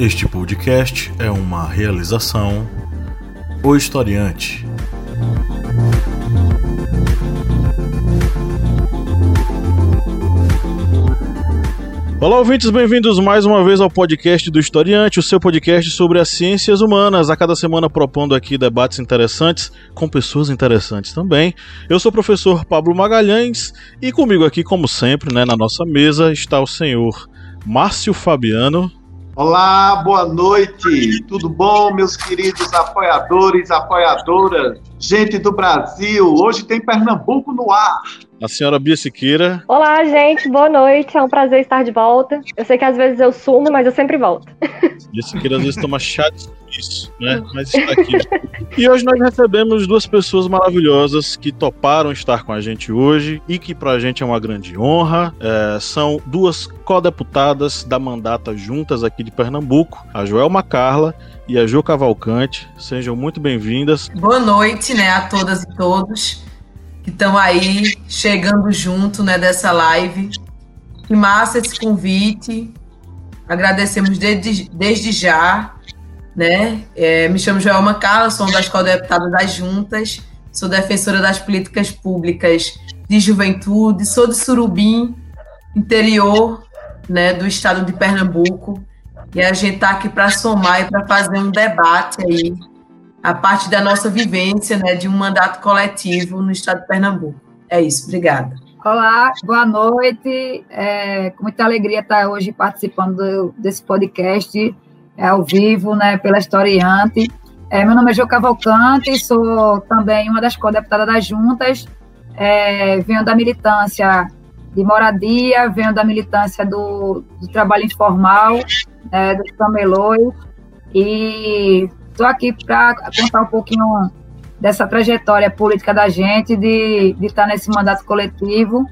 Este podcast é uma realização O Historiante. Olá, ouvintes, bem-vindos mais uma vez ao podcast do Historiante, o seu podcast sobre as ciências humanas. A cada semana propondo aqui debates interessantes com pessoas interessantes também. Eu sou o professor Pablo Magalhães e comigo aqui, como sempre, né, na nossa mesa está o senhor Márcio Fabiano. Olá, boa noite. Tudo bom, meus queridos apoiadores, apoiadoras, gente do Brasil? Hoje tem Pernambuco no ar. A senhora Bia Siqueira. Olá, gente, boa noite. É um prazer estar de volta. Eu sei que às vezes eu sumo, mas eu sempre volto. Bia Siqueira às vezes toma chá de isso, né? Mas está aqui. E hoje nós recebemos duas pessoas maravilhosas que toparam estar com a gente hoje e que pra gente é uma grande honra. É, são duas co-deputadas da mandata juntas aqui de Pernambuco, a Joelma Carla e a Jo Cavalcante. Sejam muito bem-vindas. Boa noite, né, a todas e todos que estão aí chegando junto, né, dessa live. Que massa esse convite. Agradecemos desde, desde já, né? É, me chamo Joelma Carla, sou uma das co-deputadas das juntas, sou defensora das políticas públicas de juventude, sou de Surubim, interior, né, do estado de Pernambuco. E a gente está aqui para somar e para fazer um debate aí a parte da nossa vivência, né, de um mandato coletivo no estado de Pernambuco. É isso, obrigada. Olá, boa noite. É, com muita alegria estar hoje participando do, desse podcast é, ao vivo, né, pela Historiante. É, meu nome é Jô Cavalcante, sou também uma das co-deputadas das juntas. É, venho da militância de moradia, venho da militância do, do trabalho informal, é, dos camelões, e estou aqui para contar um pouquinho dessa trajetória política da gente, de, de estar nesse mandato coletivo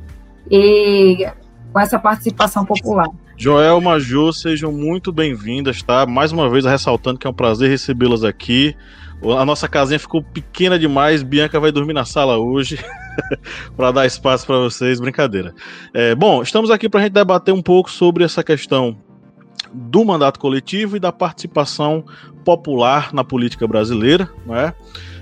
e com essa participação popular. Joel, Majô, sejam muito bem-vindas, tá? Mais uma vez ressaltando que é um prazer recebê-las aqui. A nossa casinha ficou pequena demais, Bianca vai dormir na sala hoje. para dar espaço para vocês, brincadeira. É, bom, estamos aqui para a gente debater um pouco sobre essa questão do mandato coletivo e da participação popular na política brasileira, não é?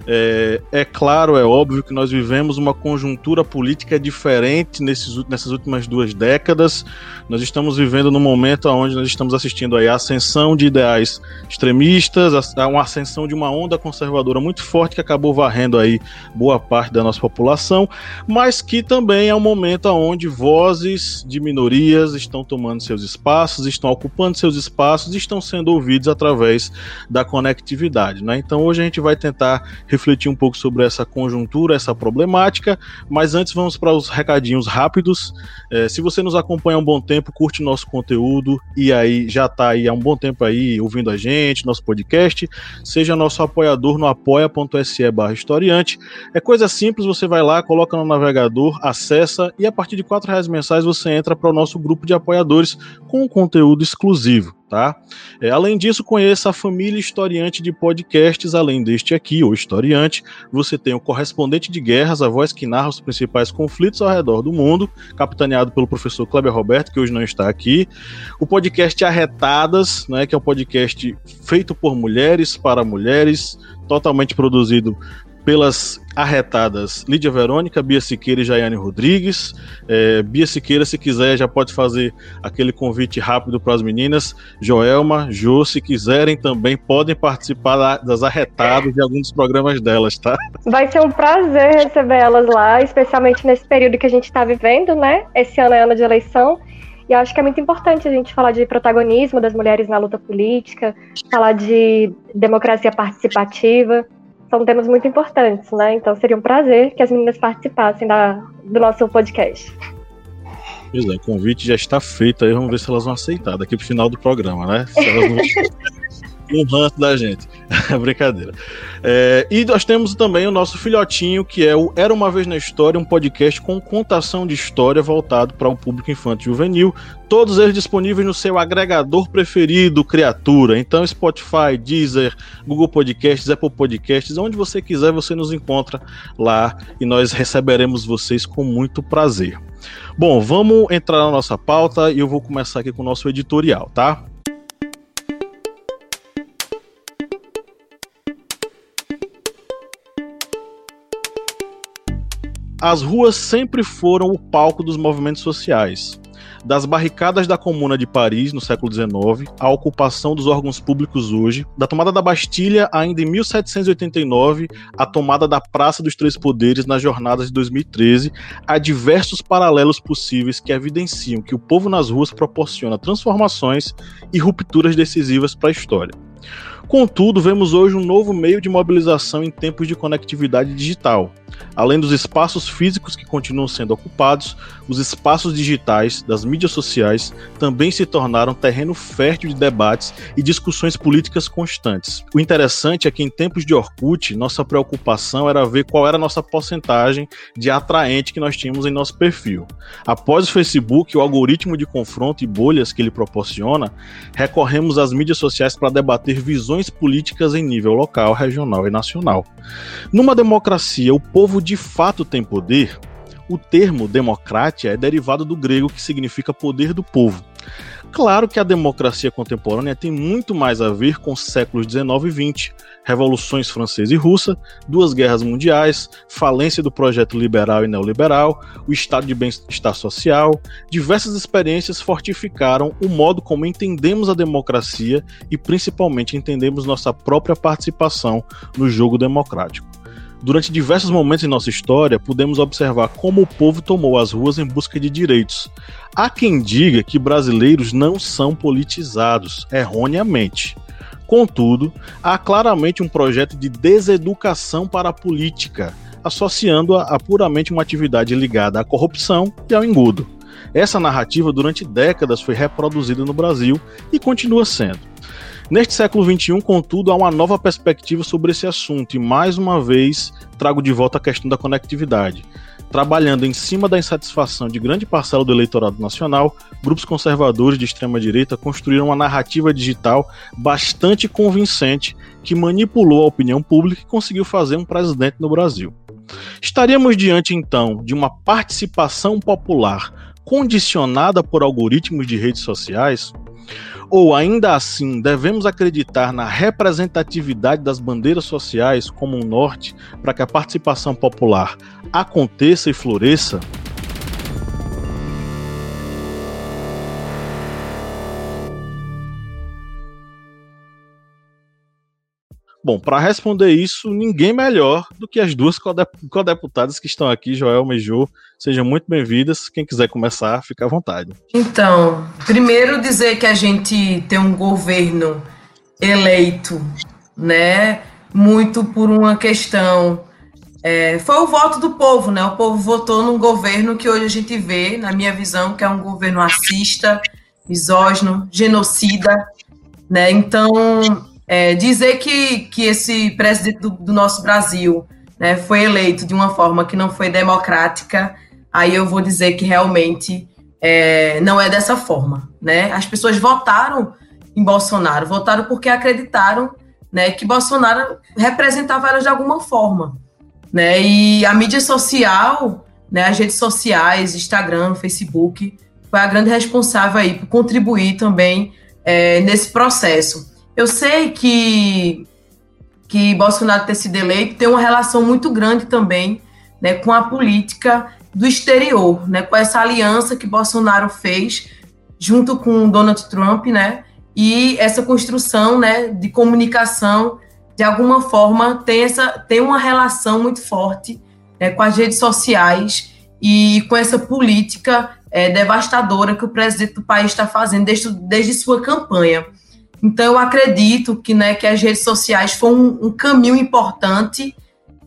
É, é, claro, é óbvio que nós vivemos uma conjuntura política diferente nesses, nessas últimas duas décadas. Nós estamos vivendo num momento onde nós estamos assistindo aí a ascensão de ideais extremistas, a, uma ascensão de uma onda conservadora muito forte que acabou varrendo aí boa parte da nossa população, mas que também é um momento onde vozes de minorias estão tomando seus espaços, estão ocupando seus espaços e estão sendo ouvidos através da conectividade. Né? Então hoje a gente vai tentar refletir um pouco sobre essa conjuntura, essa problemática, mas antes vamos para os recadinhos rápidos. É, se você nos acompanha há um bom tempo, curte nosso conteúdo e aí já está aí há um bom tempo aí ouvindo a gente, nosso podcast, seja nosso apoiador no apoia.se barra historiante. É coisa simples, você vai lá, coloca no navegador, acessa e a partir de quatro reais mensais você entra para o nosso grupo de apoiadores com conteúdo exclusivo tá? É, além disso, conheça a família historiante de podcasts, além deste aqui, o historiante, você tem o correspondente de guerras, a voz que narra os principais conflitos ao redor do mundo, capitaneado pelo professor Kleber Roberto, que hoje não está aqui, o podcast Arretadas, né, que é um podcast feito por mulheres para mulheres, totalmente produzido pelas arretadas Lídia Verônica, Bia Siqueira e Jaiane Rodrigues. É, Bia Siqueira, se quiser, já pode fazer aquele convite rápido para as meninas. Joelma, Jô, se quiserem também, podem participar das arretadas de alguns programas delas, tá? Vai ser um prazer receber elas lá, especialmente nesse período que a gente está vivendo, né? Esse ano é ano de eleição. E acho que é muito importante a gente falar de protagonismo das mulheres na luta política, falar de democracia participativa são temas muito importantes, né? Então seria um prazer que as meninas participassem da, do nosso podcast. Pois é, o convite já está feito aí, vamos ver se elas vão aceitar daqui pro final do programa, né? Se elas não um ranço da gente. Brincadeira. É, e nós temos também o nosso filhotinho, que é o Era Uma Vez na História, um podcast com contação de história voltado para o público infantil juvenil. Todos eles disponíveis no seu agregador preferido, criatura. Então, Spotify, Deezer, Google Podcasts, Apple Podcasts, onde você quiser, você nos encontra lá e nós receberemos vocês com muito prazer. Bom, vamos entrar na nossa pauta e eu vou começar aqui com o nosso editorial, tá? As ruas sempre foram o palco dos movimentos sociais. Das barricadas da Comuna de Paris no século XIX à ocupação dos órgãos públicos hoje, da tomada da Bastilha ainda em 1789 à tomada da Praça dos Três Poderes nas jornadas de 2013, há diversos paralelos possíveis que evidenciam que o povo nas ruas proporciona transformações e rupturas decisivas para a história. Contudo, vemos hoje um novo meio de mobilização em tempos de conectividade digital. Além dos espaços físicos que continuam sendo ocupados, os espaços digitais das mídias sociais também se tornaram terreno fértil de debates e discussões políticas constantes. O interessante é que em tempos de Orkut, nossa preocupação era ver qual era a nossa porcentagem de atraente que nós tínhamos em nosso perfil. Após o Facebook, o algoritmo de confronto e bolhas que ele proporciona, recorremos às mídias sociais para debater visões políticas em nível local, regional e nacional. Numa democracia, o povo de fato tem poder. O termo democracia é derivado do grego que significa poder do povo. Claro que a democracia contemporânea tem muito mais a ver com os séculos 19 e 20, revoluções francesa e russa, duas guerras mundiais, falência do projeto liberal e neoliberal, o estado de bem-estar social. Diversas experiências fortificaram o modo como entendemos a democracia e principalmente entendemos nossa própria participação no jogo democrático. Durante diversos momentos em nossa história, podemos observar como o povo tomou as ruas em busca de direitos. Há quem diga que brasileiros não são politizados, erroneamente. Contudo, há claramente um projeto de deseducação para a política, associando-a a puramente uma atividade ligada à corrupção e ao engodo. Essa narrativa, durante décadas, foi reproduzida no Brasil e continua sendo. Neste século XXI, contudo, há uma nova perspectiva sobre esse assunto e, mais uma vez, trago de volta a questão da conectividade. Trabalhando em cima da insatisfação de grande parcela do eleitorado nacional, grupos conservadores de extrema-direita construíram uma narrativa digital bastante convincente que manipulou a opinião pública e conseguiu fazer um presidente no Brasil. Estaríamos diante, então, de uma participação popular condicionada por algoritmos de redes sociais? Ou ainda assim, devemos acreditar na representatividade das bandeiras sociais como um norte para que a participação popular aconteça e floresça? Bom, para responder isso, ninguém melhor do que as duas codeputadas que estão aqui, Joelma e. Sejam muito bem-vindas. Quem quiser começar, fica à vontade. Então, primeiro dizer que a gente tem um governo eleito, né? Muito por uma questão. É, foi o voto do povo, né? O povo votou num governo que hoje a gente vê, na minha visão, que é um governo racista, misógino, genocida, né? Então, é, dizer que, que esse presidente do, do nosso Brasil né, foi eleito de uma forma que não foi democrática, aí eu vou dizer que realmente é, não é dessa forma. Né? As pessoas votaram em Bolsonaro, votaram porque acreditaram né, que Bolsonaro representava elas de alguma forma. Né? E a mídia social, né, as redes sociais, Instagram, Facebook, foi a grande responsável aí por contribuir também é, nesse processo. Eu sei que, que Bolsonaro ter sido eleito tem uma relação muito grande também né, com a política do exterior, né, com essa aliança que Bolsonaro fez junto com Donald Trump, né, e essa construção né, de comunicação, de alguma forma, tem, essa, tem uma relação muito forte né, com as redes sociais e com essa política é, devastadora que o presidente do país está fazendo desde, desde sua campanha. Então, eu acredito que, né, que as redes sociais foram um, um caminho importante,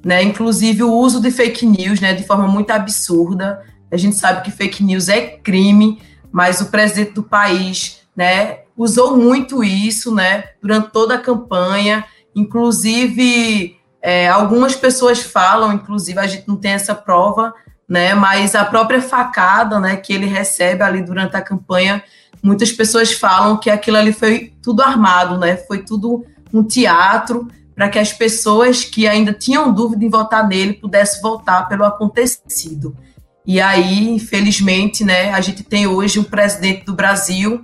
né, inclusive o uso de fake news, né, de forma muito absurda. A gente sabe que fake news é crime, mas o presidente do país, né, usou muito isso, né, durante toda a campanha. Inclusive, é, algumas pessoas falam, inclusive a gente não tem essa prova, né, mas a própria facada, né, que ele recebe ali durante a campanha muitas pessoas falam que aquilo ali foi tudo armado, né? Foi tudo um teatro para que as pessoas que ainda tinham dúvida em votar nele pudessem votar pelo acontecido. E aí, infelizmente, né, a gente tem hoje um presidente do Brasil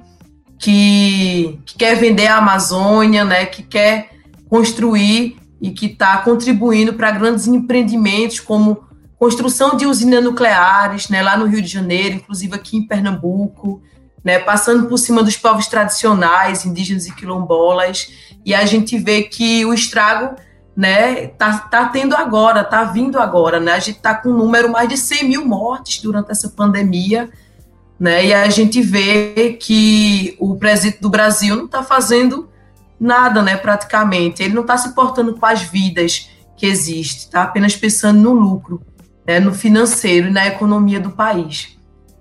que, que quer vender a Amazônia, né, que quer construir e que está contribuindo para grandes empreendimentos como construção de usinas nucleares, né, lá no Rio de Janeiro, inclusive aqui em Pernambuco, né, passando por cima dos povos tradicionais, indígenas e quilombolas, e a gente vê que o estrago né, tá, tá tendo agora, tá vindo agora, né, a gente tá com um número mais de 100 mil mortes durante essa pandemia, né, e a gente vê que o presidente do Brasil não está fazendo nada, né, praticamente, ele não está se importando com as vidas que existem, está apenas pensando no lucro, né, no financeiro e na economia do país.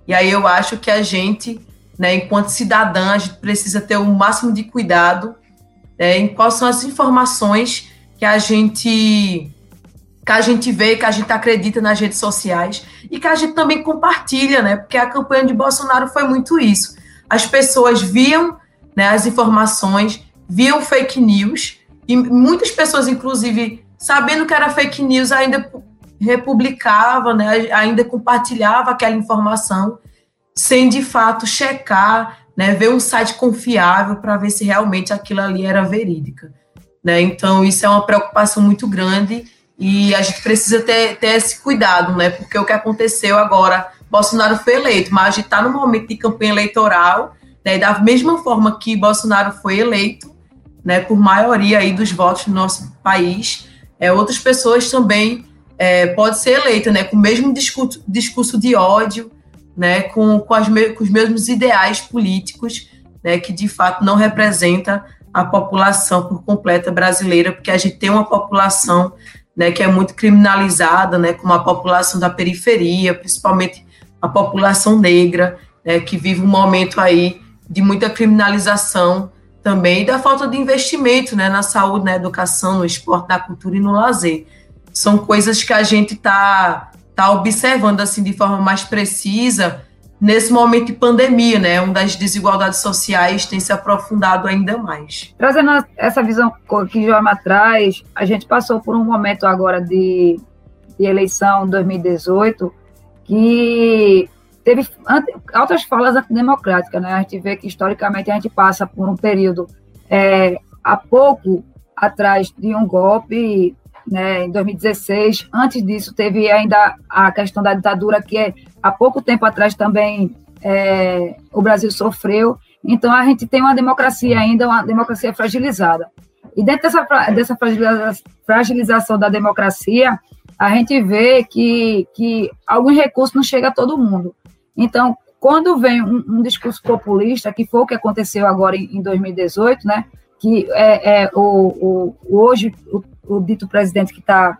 E aí eu acho que a gente, né, enquanto cidadã, a gente precisa ter o máximo de cuidado né, em quais são as informações que a gente que a gente vê, que a gente acredita nas redes sociais e que a gente também compartilha, né? Porque a campanha de Bolsonaro foi muito isso. As pessoas viam né, as informações, viam fake news e muitas pessoas, inclusive, sabendo que era fake news, ainda republicava, né, ainda compartilhava aquela informação sem de fato checar, né, ver um site confiável para ver se realmente aquilo ali era verídica. Né? Então, isso é uma preocupação muito grande e a gente precisa ter, ter esse cuidado, né? porque o que aconteceu agora, Bolsonaro foi eleito, mas a gente está no momento de campanha eleitoral, né, da mesma forma que Bolsonaro foi eleito, né, por maioria aí dos votos no nosso país, é, outras pessoas também é, pode ser eleita, né, com o mesmo discurso, discurso de ódio, né, com, com, as com os mesmos ideais políticos, né, que de fato não representa a população por completa brasileira, porque a gente tem uma população né, que é muito criminalizada, né, como a população da periferia, principalmente a população negra, né, que vive um momento aí de muita criminalização também da falta de investimento né, na saúde, na educação, no esporte, na cultura e no lazer. São coisas que a gente está tá observando assim de forma mais precisa nesse momento de pandemia, né, onde as desigualdades sociais têm se aprofundado ainda mais. Trazendo essa visão que Joama traz, a gente passou por um momento agora de, de eleição 2018 que teve altas falas antidemocráticas, né? A gente vê que historicamente a gente passa por um período é, há pouco atrás de um golpe, né, em 2016. Antes disso teve ainda a questão da ditadura que é, há pouco tempo atrás também é, o Brasil sofreu. Então a gente tem uma democracia ainda, uma democracia fragilizada. E dentro dessa, dessa fragilização da democracia, a gente vê que, que algum recurso não chega a todo mundo. Então, quando vem um, um, discurso populista, que foi o que aconteceu agora em, em 2018, né, que é, é o, o, hoje o, o, dito presidente que está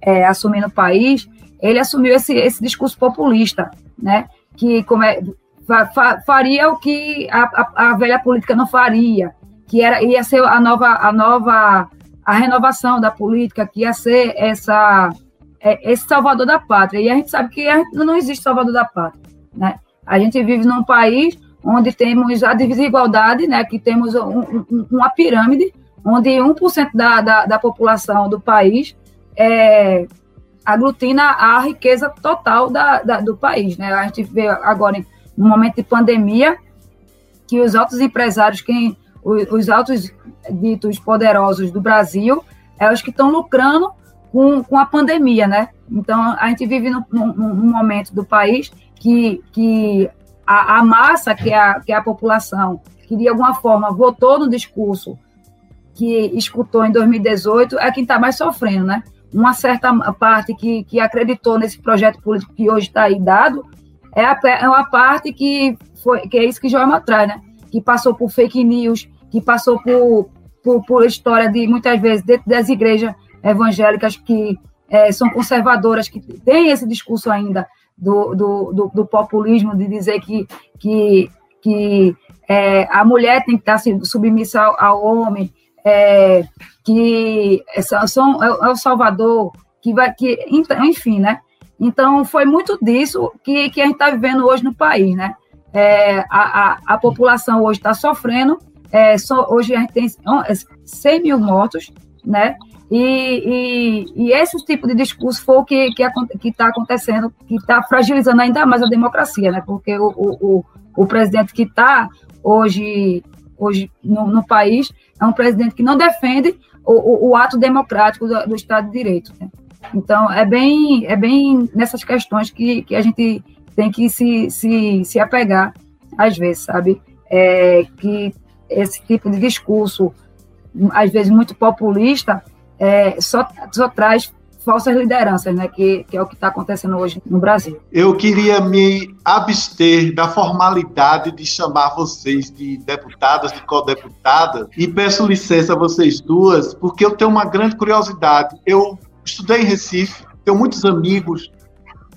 é, assumindo o país, ele assumiu esse, esse discurso populista, né, que como é, fa, fa, faria o que a, a, a, velha política não faria, que era ia ser a nova a nova a renovação da política, que ia ser essa é, esse salvador da pátria. E a gente sabe que não existe salvador da pátria. Né? A gente vive num país onde temos a desigualdade, né, que temos um, um, uma pirâmide, onde 1% da, da, da população do país é, aglutina a riqueza total da, da, do país. Né? A gente vê agora, no momento de pandemia, que os altos empresários, quem, os, os altos ditos poderosos do Brasil, é os que estão lucrando com, com a pandemia, né? Então, a gente vive num, num, momento do país que, que a, a, massa, que é a, que é a população, que de alguma forma votou no discurso que escutou em 2018, é quem está mais sofrendo, né? Uma certa parte que, que acreditou nesse projeto político que hoje está aí dado, é, a, é uma parte que, foi, que é isso que Joelma traz, né? Que passou por fake news, que passou por, por, por história de, muitas vezes, dentro das igrejas evangélicas que é, são conservadoras, que têm esse discurso ainda do, do, do, do populismo, de dizer que, que, que é, a mulher tem que estar submissa ao, ao homem, é, que são, é, é, o Salvador, que vai, que, enfim, né? Então, foi muito disso que, que a gente está vivendo hoje no país, né? É, a, a, a, população hoje está sofrendo, é, só, hoje a gente tem 100 mil mortos, né? E, e, e, esse tipo de discurso foi o que está que, que tá acontecendo, que está fragilizando ainda mais a democracia, né? Porque o, o, o presidente que está hoje, hoje no, no, país é um presidente que não defende o, o, o ato democrático do, do, Estado de Direito. Né? Então, é bem, é bem nessas questões que, que a gente tem que se, se, se apegar, às vezes, sabe? É, que esse tipo de discurso, às vezes muito populista, é, só, só traz falsas lideranças, né, que, que é o que está acontecendo hoje no Brasil. Eu queria me abster da formalidade de chamar vocês de deputadas, de co-deputada, e peço licença a vocês duas, porque eu tenho uma grande curiosidade. Eu estudei em Recife, tenho muitos amigos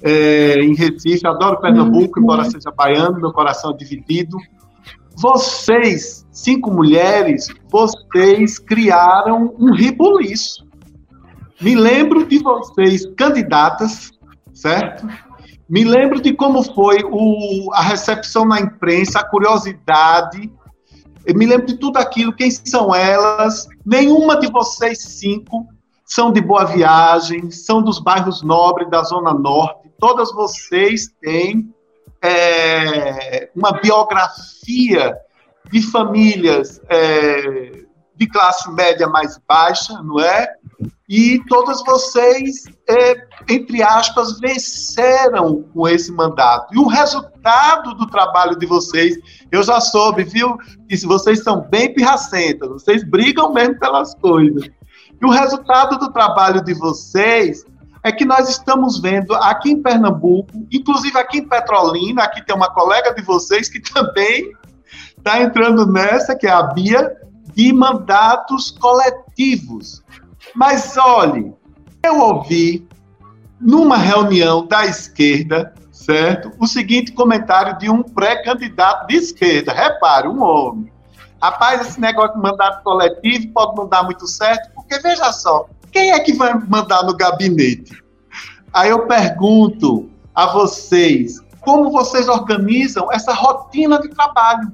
é, em Recife, adoro Pernambuco, uhum. embora seja baiano, meu coração é dividido. Vocês, cinco mulheres, vocês criaram um ribuliço me lembro de vocês candidatas, certo? Me lembro de como foi o, a recepção na imprensa, a curiosidade. Eu me lembro de tudo aquilo, quem são elas. Nenhuma de vocês cinco são de Boa Viagem, são dos bairros nobres da Zona Norte. Todas vocês têm é, uma biografia de famílias é, de classe média mais baixa, não é? E todas vocês, é, entre aspas, venceram com esse mandato. E o resultado do trabalho de vocês, eu já soube, viu? Que vocês são bem pirracentas, vocês brigam mesmo pelas coisas. E o resultado do trabalho de vocês é que nós estamos vendo aqui em Pernambuco, inclusive aqui em Petrolina, aqui tem uma colega de vocês que também está entrando nessa, que é a Bia, de mandatos coletivos. Mas olhe, eu ouvi numa reunião da esquerda, certo? O seguinte comentário de um pré-candidato de esquerda. Repare, um homem. Rapaz, esse negócio de mandato coletivo pode não dar muito certo, porque veja só, quem é que vai mandar no gabinete? Aí eu pergunto a vocês, como vocês organizam essa rotina de trabalho?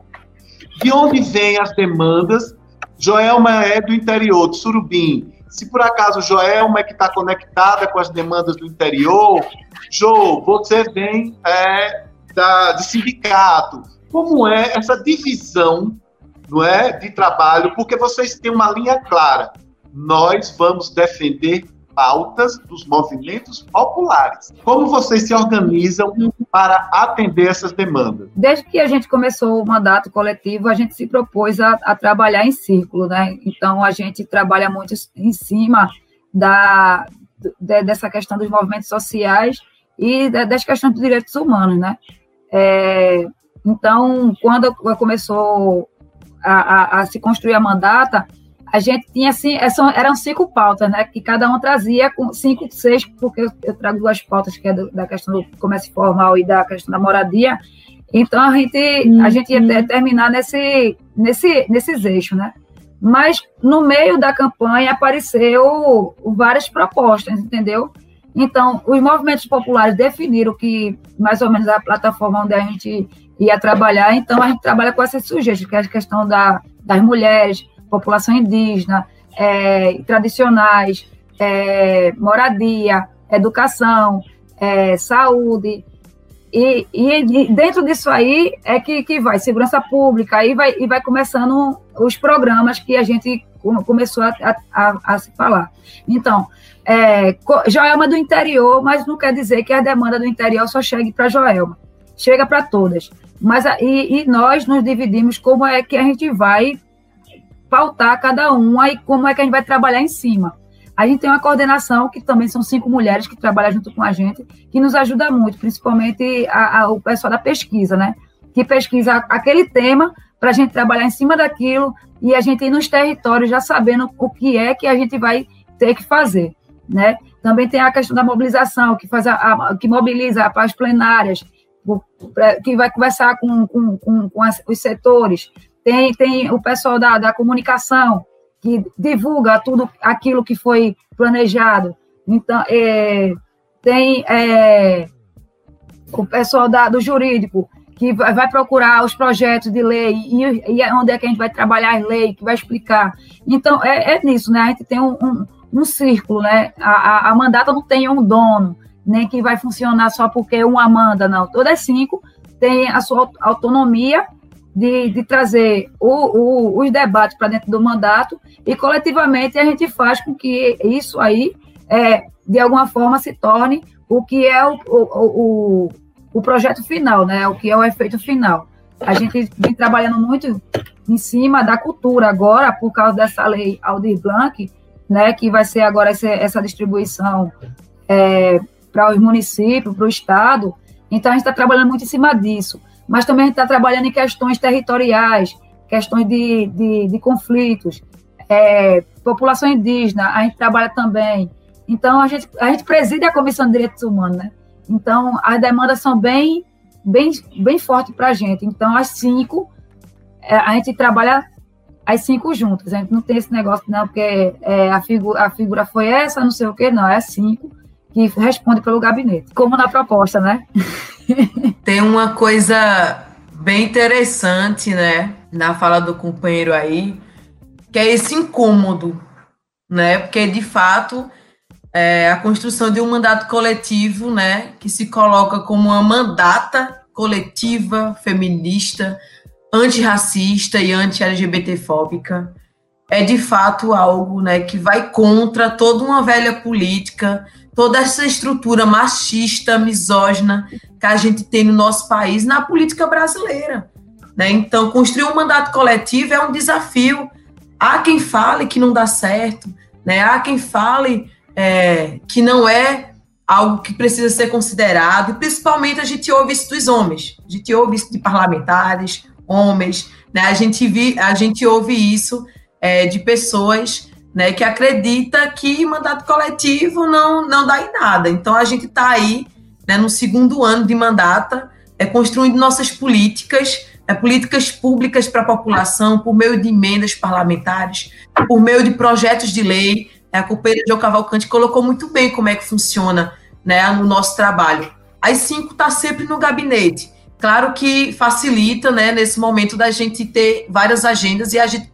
De onde vêm as demandas Joelma é do interior, de Surubim. Se por acaso Joelma é que está conectada com as demandas do interior, Jo, você vem é, da, de sindicato. Como é essa divisão não é, de trabalho? Porque vocês têm uma linha clara. Nós vamos defender pautas dos movimentos populares. Como vocês se organizam para atender essas demandas? Desde que a gente começou o mandato coletivo, a gente se propôs a, a trabalhar em círculo, né? Então a gente trabalha muito em cima da de, dessa questão dos movimentos sociais e das questões dos direitos humanos, né? É, então, quando começou a, a, a se construir a mandata, a gente tinha assim, é eram cinco pautas, né? Que cada um trazia com cinco, seis, porque eu trago duas pautas, que é da questão do comércio formal e da questão da moradia. Então a gente, a gente ia uhum. terminar nesse, nesse, nesses eixos, né? Mas no meio da campanha apareceu várias propostas, entendeu? Então, os movimentos populares definiram que mais ou menos a plataforma onde a gente ia trabalhar, então a gente trabalha com esses sujeitos, que é a questão da, das mulheres, população indígena, é, tradicionais, é, moradia, educação, é, saúde. E, e, dentro disso aí é que, que vai segurança pública, aí vai, e vai começando os programas que a gente começou a, a, a se falar. Então, é, Joelma do interior, mas não quer dizer que a demanda do interior só chegue para Joelma, chega para todas. Mas e, e, nós nos dividimos como é que a gente vai pautar cada um aí como é que a gente vai trabalhar em cima. A gente tem uma coordenação, que também são cinco mulheres que trabalham junto com a gente, que nos ajuda muito, principalmente a, a, o pessoal da pesquisa, né? Que pesquisa aquele tema para a gente trabalhar em cima daquilo e a gente ir nos territórios já sabendo o que é que a gente vai ter que fazer, né? Também tem a questão da mobilização, que faz a, a que mobiliza para as plenárias, que vai conversar com, com, com, com as, os setores, tem, tem o pessoal da, da comunicação, que divulga tudo aquilo que foi planejado. Então, é, tem é, o pessoal da, do jurídico, que vai, procurar os projetos de lei e, e, é onde é que a gente vai trabalhar em lei, que vai explicar. Então, é, é nisso, né? A gente tem um, um, um círculo, né? A, a, a, mandata não tem um dono, nem que vai funcionar só porque uma manda, não. Todas cinco têm a sua autonomia de, de trazer o, o, os debates para dentro do mandato e coletivamente a gente faz com que isso aí é, de alguma forma se torne o que é o, o, o, projeto final, né? O que é o efeito final. A gente vem trabalhando muito em cima da cultura agora, por causa dessa lei Aldir Blanc, né, que vai ser agora essa, essa distribuição é, para os municípios, para o Estado. Então, a gente está trabalhando muito em cima disso. Mas também está trabalhando em questões territoriais, questões de, de, de conflitos, é, população indígena, a gente trabalha também. Então, a gente, a gente preside a Comissão de Direitos Humanos, né? Então, as demandas são bem, bem, bem fortes para a gente. Então, as cinco, é, a gente trabalha as cinco juntas. A gente não tem esse negócio, não, porque é, a, figura, a figura foi essa, não sei o quê, não. É as cinco que responde pelo gabinete, como na proposta, né? Tem uma coisa bem interessante, né, na fala do companheiro aí, que é esse incômodo, né? Porque de fato é a construção de um mandato coletivo, né, que se coloca como uma mandata coletiva feminista, antirracista e anti-LGBTfóbica, é de fato algo, né, que vai contra toda uma velha política, toda essa estrutura machista, misógina que a gente tem no nosso país, na política brasileira. Né? Então, construir um mandato coletivo é um desafio. Há quem fale que não dá certo, né? há quem fale é, que não é algo que precisa ser considerado, e principalmente a gente ouve isso dos homens, a gente ouve isso de parlamentares, homens, né? a, gente vi, a gente ouve isso é, de pessoas né, que acredita que mandato coletivo não, não dá em nada. Então a gente está aí né, no segundo ano de mandata, é, construindo nossas políticas, é, políticas públicas para a população, por meio de emendas parlamentares, por meio de projetos de lei. É, a companheira João Cavalcante colocou muito bem como é que funciona né, no nosso trabalho. As cinco está sempre no gabinete. Claro que facilita, né, nesse momento da gente ter várias agendas e a gente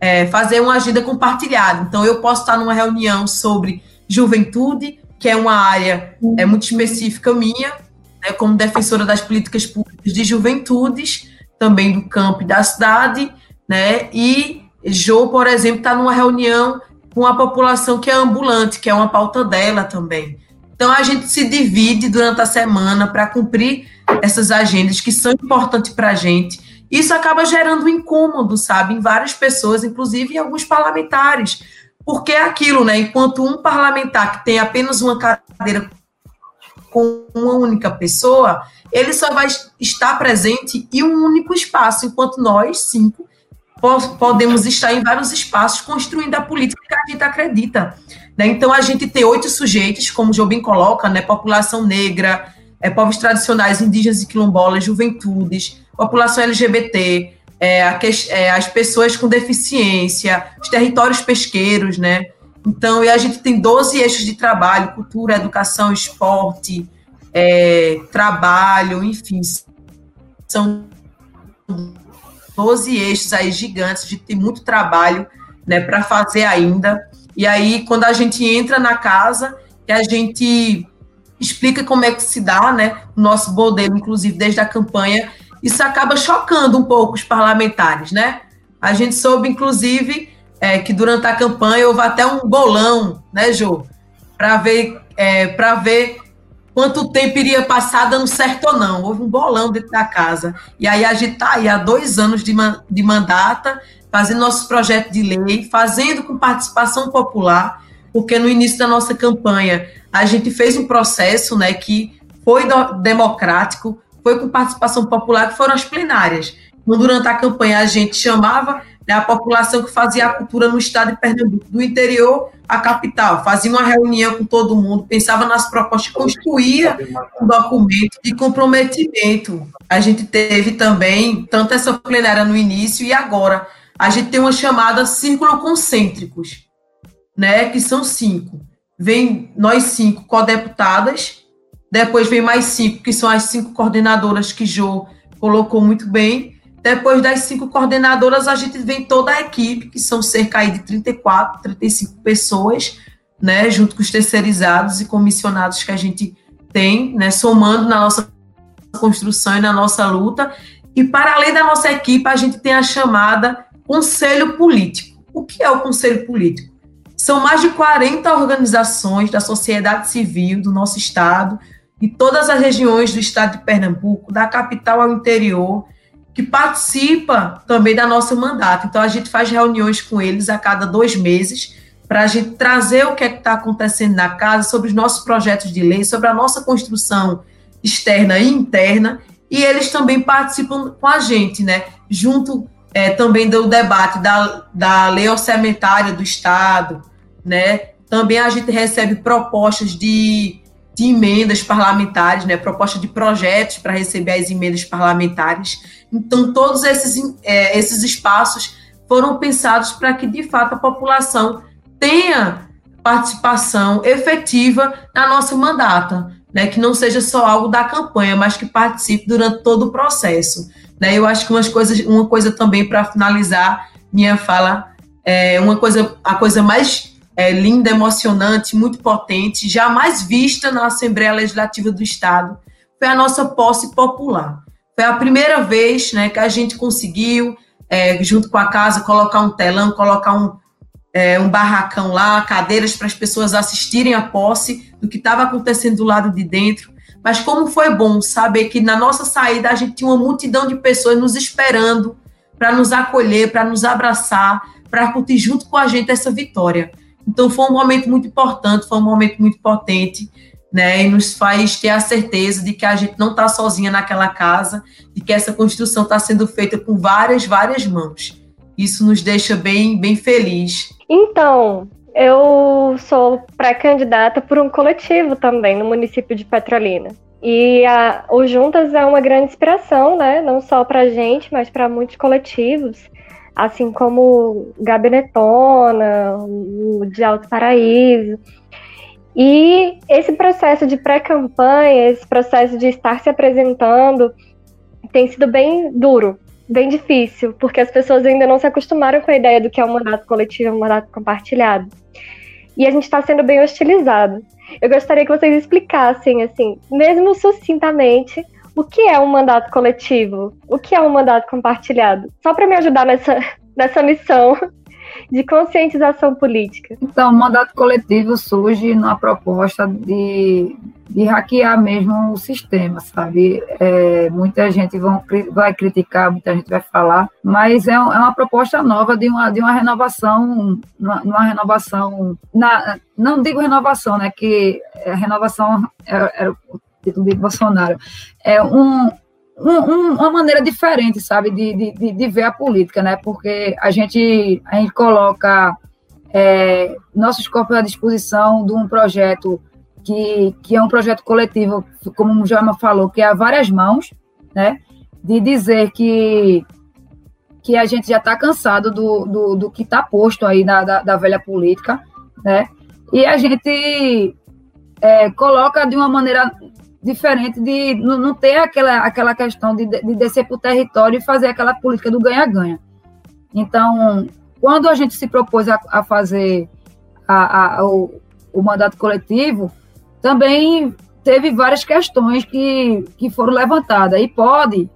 é, fazer uma agenda compartilhada. Então, eu posso estar numa reunião sobre juventude, que é uma área é, muito específica minha, né, como defensora das políticas públicas de juventudes, também do campo e da cidade, né, e Jo, por exemplo, está numa reunião com a população que é ambulante, que é uma pauta dela também. Então, a gente se divide durante a semana para cumprir essas agendas que são importantes para a gente isso acaba gerando incômodo, sabe, em várias pessoas, inclusive em alguns parlamentares. Porque é aquilo, né? Enquanto um parlamentar que tem apenas uma cadeira com uma única pessoa, ele só vai estar presente em um único espaço, enquanto nós, cinco, podemos estar em vários espaços construindo a política que a gente acredita. Né? Então, a gente tem oito sujeitos, como o Jobim coloca, né? população negra, é, povos tradicionais, indígenas e quilombolas, juventudes, população LGBT, é, a, é, as pessoas com deficiência, os territórios pesqueiros, né? Então, e a gente tem 12 eixos de trabalho, cultura, educação, esporte, é, trabalho, enfim, são 12 eixos aí gigantes, a gente tem muito trabalho, né, para fazer ainda. E aí, quando a gente entra na casa, que a gente explica como é que se dá, né, o nosso modelo, inclusive desde a campanha, isso acaba chocando um pouco os parlamentares, né? A gente soube, inclusive, é, que durante a campanha houve até um bolão, né, Jô? Para ver, é, para ver quanto tempo iria passar dando certo ou não. Houve um bolão dentro da casa. E aí a gente está aí há dois anos de, man, de mandata, fazendo nosso projeto de lei, fazendo com participação popular, porque no início da nossa campanha a gente fez um processo né, que foi democrático, foi com participação popular, que foram as plenárias. Então, durante a campanha, a gente chamava né, a população que fazia a cultura no estado de Pernambuco, do interior à capital, fazia uma reunião com todo mundo, pensava nas propostas, construía um documento de comprometimento. A gente teve também, tanto essa plenária no início e agora, a gente tem uma chamada Círculo Concêntricos, né, que são cinco. Vem nós cinco co-deputadas, depois vem mais cinco, que são as cinco coordenadoras que Jô colocou muito bem. Depois das cinco coordenadoras, a gente vem toda a equipe, que são cerca de 34, 35 pessoas, né, junto com os terceirizados e comissionados que a gente tem, né, somando na nossa construção e na nossa luta. E para além da nossa equipe, a gente tem a chamada Conselho Político. O que é o Conselho Político? São mais de 40 organizações da sociedade civil do nosso estado e todas as regiões do estado de Pernambuco, da capital ao interior, que participa também da nossa mandato. Então, a gente faz reuniões com eles a cada dois meses para a gente trazer o que é está acontecendo na casa, sobre os nossos projetos de lei, sobre a nossa construção externa e interna, e eles também participam com a gente, né? Junto é, também do debate da, da lei orçamentária do Estado, né? Também a gente recebe propostas de, de emendas parlamentares, né? Proposta de projetos para receber as emendas parlamentares. Então, todos esses, é, esses espaços foram pensados para que, de fato, a população tenha participação efetiva na nossa mandata, né? Que não seja só algo da campanha, mas que participe durante todo o processo. Né? Eu acho que umas coisas, uma coisa também para finalizar minha fala, é uma coisa, a coisa mais é, linda, emocionante, muito potente, jamais vista na Assembleia Legislativa do Estado, foi a nossa posse popular. Foi a primeira vez né, que a gente conseguiu, é, junto com a casa, colocar um telão, colocar um, é, um barracão lá, cadeiras para as pessoas assistirem a posse do que estava acontecendo do lado de dentro. Mas como foi bom saber que na nossa saída a gente tinha uma multidão de pessoas nos esperando para nos acolher, para nos abraçar, para curtir junto com a gente essa vitória. Então foi um momento muito importante, foi um momento muito potente, né? E nos faz ter a certeza de que a gente não está sozinha naquela casa, de que essa construção está sendo feita com várias, várias mãos. Isso nos deixa bem, bem feliz. Então, eu sou pré-candidata por um coletivo também no município de Petrolina. E a, o Juntas é uma grande inspiração, né? Não só para gente, mas para muitos coletivos, assim como Gabinetona, o de Alto Paraíso. E esse processo de pré-campanha, esse processo de estar se apresentando, tem sido bem duro, bem difícil, porque as pessoas ainda não se acostumaram com a ideia do que é um mandato coletivo, um mandato compartilhado. E a gente está sendo bem hostilizado. Eu gostaria que vocês explicassem, assim, mesmo sucintamente, o que é um mandato coletivo, o que é um mandato compartilhado, só para me ajudar nessa, nessa missão de conscientização política. Então, o mandato coletivo surge numa proposta de de hackear mesmo o sistema, sabe? É, muita gente vão, vai criticar, muita gente vai falar, mas é, é uma proposta nova de uma, de uma renovação, uma, uma renovação, na, não digo renovação, né? Que a renovação era, era o título de Bolsonaro, é um, um, uma maneira diferente, sabe, de, de, de, ver a política, né? Porque a gente, a gente coloca é, nossos corpos à disposição de um projeto que, que é um projeto coletivo, como o Joelma falou, que é a várias mãos, né? De dizer que, que a gente já está cansado do, do, do, que está posto aí da, da, da, velha política, né? E a gente é, coloca de uma maneira diferente de não, não ter aquela, aquela questão de, de descer para o território e fazer aquela política do ganha-ganha. Então, quando a gente se propôs a, a fazer a, a, o, o mandato coletivo, também teve várias questões que, que foram levantadas. E pode,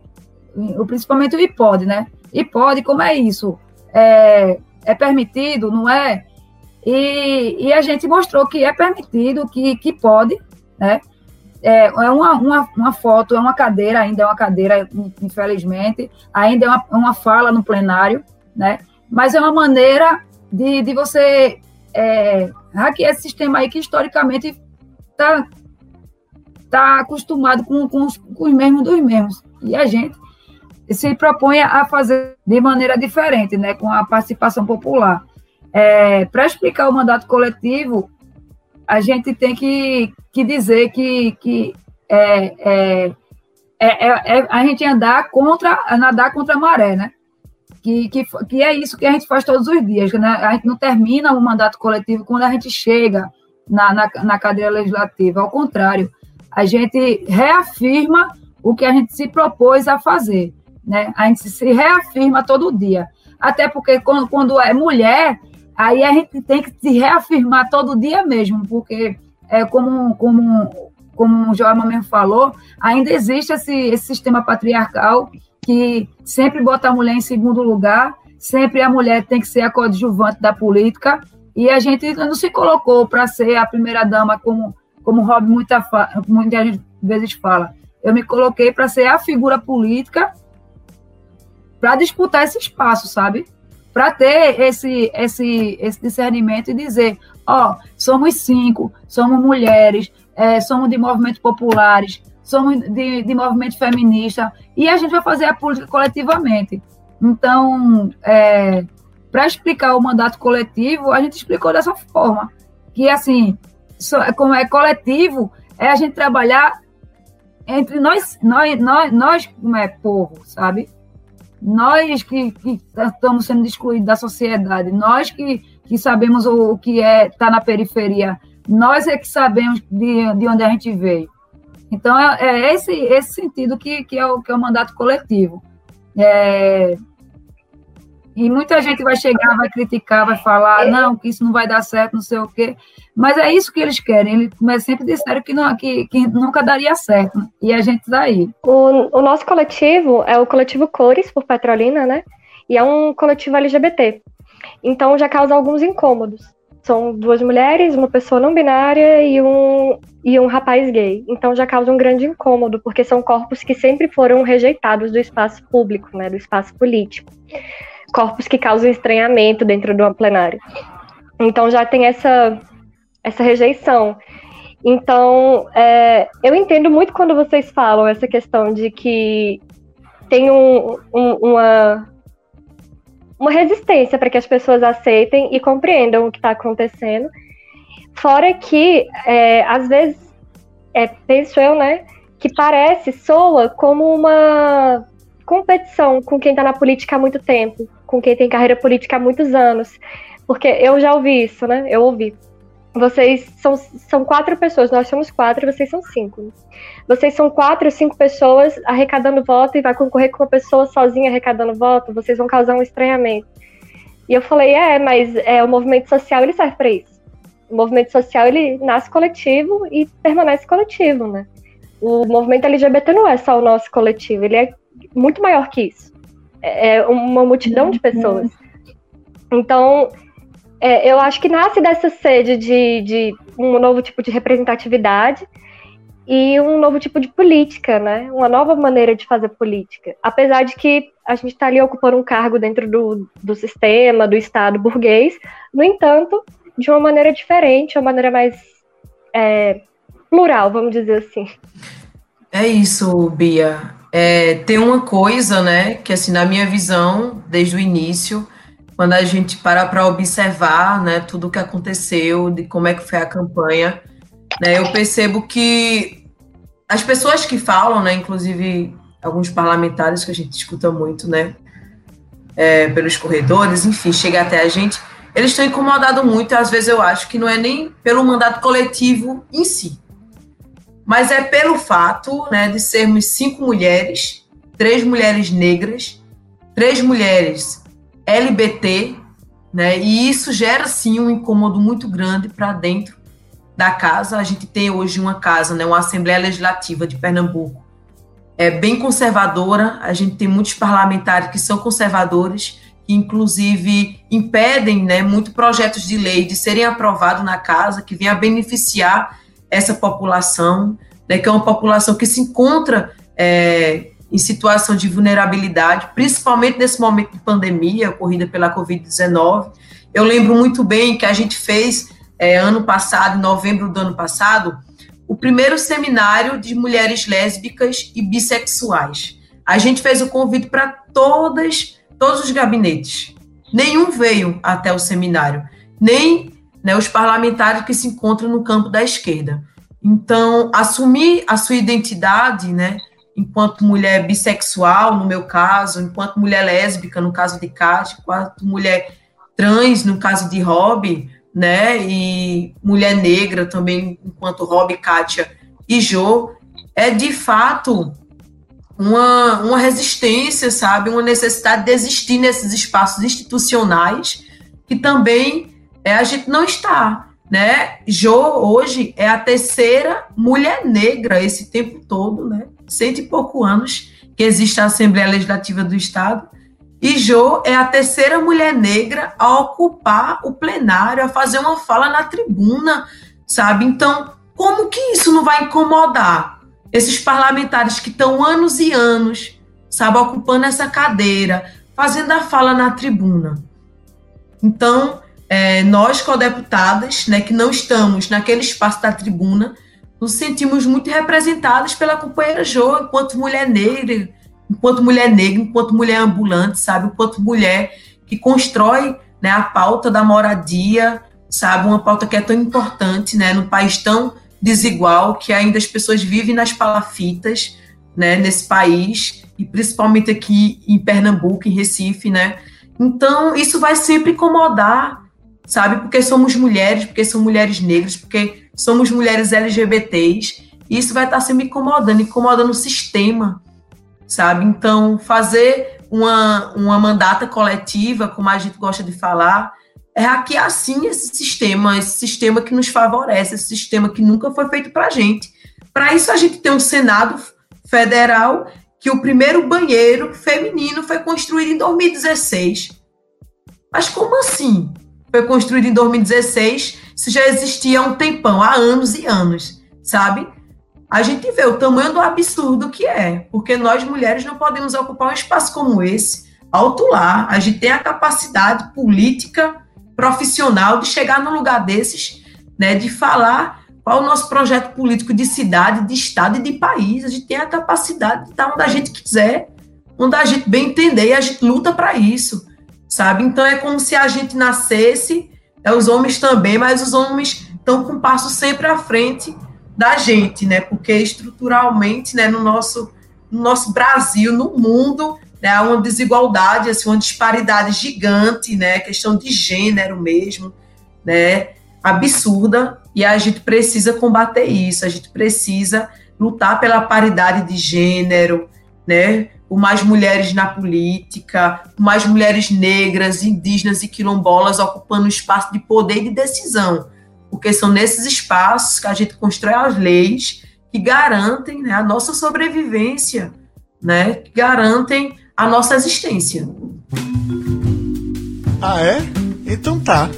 principalmente o e pode, né? E pode, como é isso? É, é permitido, não é? E, e a gente mostrou que é permitido, que, que pode, né? É, é uma, uma, uma foto, é uma cadeira, ainda é uma cadeira, infelizmente, ainda é uma, uma fala no plenário, né? Mas é uma maneira de, de você é, hackear esse sistema aí que historicamente tá, tá acostumado com, com, os, com os mesmos dos mesmos. E a gente se propõe a fazer de maneira diferente, né, com a participação popular. É, Para explicar o mandato coletivo, a gente tem que, que dizer que, que é, é, é, é, a gente andar contra, nadar contra a maré, né? Que, que, que é isso que a gente faz todos os dias. Né? A gente não termina o mandato coletivo quando a gente chega na, na, na cadeira legislativa. Ao contrário, a gente reafirma o que a gente se propôs a fazer. Né? A gente se reafirma todo dia. Até porque quando, quando é mulher, aí a gente tem que se reafirmar todo dia mesmo, porque é como, como, como o Joelma mesmo falou, ainda existe esse, esse sistema patriarcal que sempre bota a mulher em segundo lugar, sempre a mulher tem que ser a coadjuvante da política, E a gente não se colocou para ser a primeira dama, como, como Rob muita, muitas vezes fala. Eu me coloquei para ser a figura política para disputar esse espaço, sabe? Para ter esse, esse, esse discernimento e dizer: ó, oh, somos cinco, somos mulheres, é, somos de movimentos populares, somos de, de movimento feminista, e a gente vai fazer a política coletivamente. Então, é, para explicar o mandato coletivo, a gente explicou dessa forma, que assim, como é coletivo, é a gente trabalhar entre nós, nós, nós, nós como é povo, sabe? Nós que, que estamos sendo excluídos da sociedade, nós que, que sabemos o, o que é estar tá na periferia, nós é que sabemos de, de onde a gente veio. Então, é, é esse, esse sentido que, que, é o, que é o mandato coletivo. É, e muita gente vai chegar, vai criticar, vai falar, não, que isso não vai dar certo, não sei o quê. Mas é isso que eles querem. Eles mas sempre disseram que, não, que, que nunca daria certo. Né? E a gente está aí. O, o nosso coletivo é o coletivo Cores por Petrolina, né? E é um coletivo LGBT. Então já causa alguns incômodos. São duas mulheres, uma pessoa não binária e um, e um rapaz gay. Então já causa um grande incômodo, porque são corpos que sempre foram rejeitados do espaço público, né, do espaço político. Corpos que causam estranhamento dentro do plenário. Então já tem essa, essa rejeição. Então, é, eu entendo muito quando vocês falam essa questão de que tem um, um, uma, uma resistência para que as pessoas aceitem e compreendam o que está acontecendo. Fora que, é, às vezes, é, penso eu, né, que parece, soa como uma competição com quem está na política há muito tempo, com quem tem carreira política há muitos anos. Porque eu já ouvi isso, né? Eu ouvi. Vocês são, são quatro pessoas, nós somos quatro, vocês são cinco. Vocês são quatro, cinco pessoas arrecadando voto e vai concorrer com uma pessoa sozinha arrecadando voto, vocês vão causar um estranhamento. E eu falei, é, mas é, o movimento social ele serve para isso. O movimento social ele nasce coletivo e permanece coletivo, né? O movimento LGBT não é só o nosso coletivo, ele é muito maior que isso. É, é uma multidão de pessoas. Então, é, eu acho que nasce dessa sede de, de um novo tipo de representatividade e um novo tipo de política, né? Uma nova maneira de fazer política. Apesar de que a gente está ali ocupando um cargo dentro do, do sistema, do Estado burguês, no entanto, de uma maneira diferente, uma maneira mais é, plural, vamos dizer assim. É isso, Bia. É, tem uma coisa, né, que assim, na minha visão, desde o início, quando a gente para para observar, né, tudo o que aconteceu, de como é que foi a campanha, né, eu percebo que as pessoas que falam, né, inclusive alguns parlamentares que a gente escuta muito, né, é, pelos corredores, enfim, chega até a gente, eles estão incomodados muito, às vezes eu acho que não é nem pelo mandato coletivo em si, mas é pelo fato, né, de sermos cinco mulheres, três mulheres negras, três mulheres LBT, né? E isso gera sim um incômodo muito grande para dentro da casa. A gente tem hoje uma casa, né, uma Assembleia Legislativa de Pernambuco, é bem conservadora. A gente tem muitos parlamentares que são conservadores, que inclusive impedem, né, muitos projetos de lei de serem aprovados na casa, que vêm a beneficiar essa população, né, que é uma população que se encontra é, em situação de vulnerabilidade, principalmente nesse momento de pandemia ocorrida pela Covid-19. Eu lembro muito bem que a gente fez, é, ano passado, em novembro do ano passado, o primeiro seminário de mulheres lésbicas e bissexuais. A gente fez o convite para todas, todos os gabinetes. Nenhum veio até o seminário, nem né, os parlamentares que se encontram no campo da esquerda. Então, assumir a sua identidade, né, enquanto mulher bissexual, no meu caso, enquanto mulher lésbica, no caso de Kátia, enquanto mulher trans, no caso de Rob, né, e mulher negra também, enquanto Rob, Kátia e Jo, é de fato uma, uma resistência, sabe, uma necessidade de existir nesses espaços institucionais que também é, a gente não está, né? Jo hoje é a terceira mulher negra esse tempo todo, né? cento e pouco anos que existe a Assembleia Legislativa do Estado, E Jo é a terceira mulher negra a ocupar o plenário, a fazer uma fala na tribuna, sabe? Então, como que isso não vai incomodar esses parlamentares que estão anos e anos, sabe, ocupando essa cadeira, fazendo a fala na tribuna? Então, é, nós, co-deputadas, né, que não estamos naquele espaço da tribuna, nos sentimos muito representadas pela companheira Jo, enquanto mulher negra, enquanto mulher negra, enquanto mulher ambulante, sabe? Enquanto mulher que constrói né, a pauta da moradia, sabe? Uma pauta que é tão importante, né? Num país tão desigual, que ainda as pessoas vivem nas palafitas, né? Nesse país, e principalmente aqui em Pernambuco, em Recife, né? Então, isso vai sempre incomodar, sabe? Porque somos mulheres, porque são mulheres negras, porque somos mulheres LGBTs, e isso vai estar sempre incomodando, incomodando o sistema, sabe? Então, fazer uma, uma mandata coletiva, como a gente gosta de falar, é hackear sim esse sistema, esse sistema que nos favorece, esse sistema que nunca foi feito para gente. Para isso, a gente tem um Senado federal que o primeiro banheiro feminino foi construído em 2016. Mas como assim? Foi construído em 2016 se já existia há um tempão, há anos e anos, sabe? a gente vê o tamanho do absurdo que é, porque nós mulheres não podemos ocupar um espaço como esse, alto lá, a gente tem a capacidade política, profissional de chegar num lugar desses, né, de falar qual o nosso projeto político de cidade, de estado e de país, a gente tem a capacidade de estar onde a gente quiser, onde a gente bem entender e a gente luta para isso, sabe? Então é como se a gente nascesse, é, os homens também, mas os homens estão com um passo sempre à frente da gente, né? Porque estruturalmente, né, no nosso, no nosso Brasil, no mundo, né, há uma desigualdade, assim, uma disparidade gigante, né? Questão de gênero mesmo, né? Absurda, e a gente precisa combater isso, a gente precisa lutar pela paridade de gênero, né? Por mais mulheres na política, por mais mulheres negras, indígenas e quilombolas ocupando espaço de poder e de decisão porque são nesses espaços que a gente constrói as leis que garantem né, a nossa sobrevivência, né, que garantem a nossa existência. Ah, é? Então tá.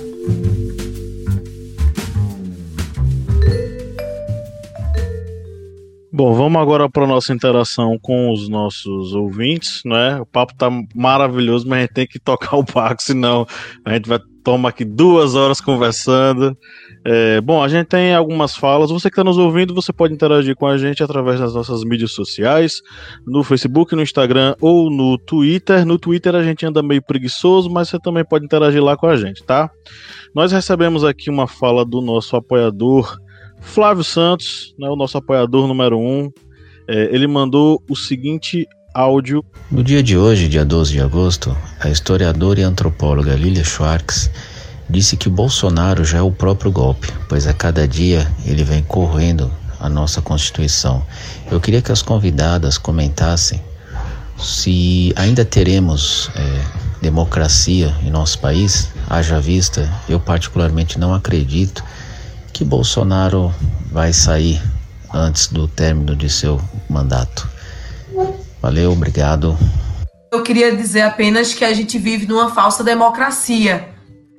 Bom, vamos agora para a nossa interação com os nossos ouvintes, né? O papo tá maravilhoso, mas a gente tem que tocar o barco, senão a gente vai tomar aqui duas horas conversando. É, bom, a gente tem algumas falas. Você que está nos ouvindo, você pode interagir com a gente através das nossas mídias sociais, no Facebook, no Instagram ou no Twitter. No Twitter a gente anda meio preguiçoso, mas você também pode interagir lá com a gente, tá? Nós recebemos aqui uma fala do nosso apoiador Flávio Santos, né, o nosso apoiador número um. É, ele mandou o seguinte áudio. No dia de hoje, dia 12 de agosto, a historiadora e antropóloga Lilia Schwartz disse que Bolsonaro já é o próprio golpe, pois a cada dia ele vem correndo a nossa Constituição. Eu queria que as convidadas comentassem se ainda teremos é, democracia em nosso país, haja vista, eu particularmente não acredito que Bolsonaro vai sair antes do término de seu mandato. Valeu, obrigado. Eu queria dizer apenas que a gente vive numa falsa democracia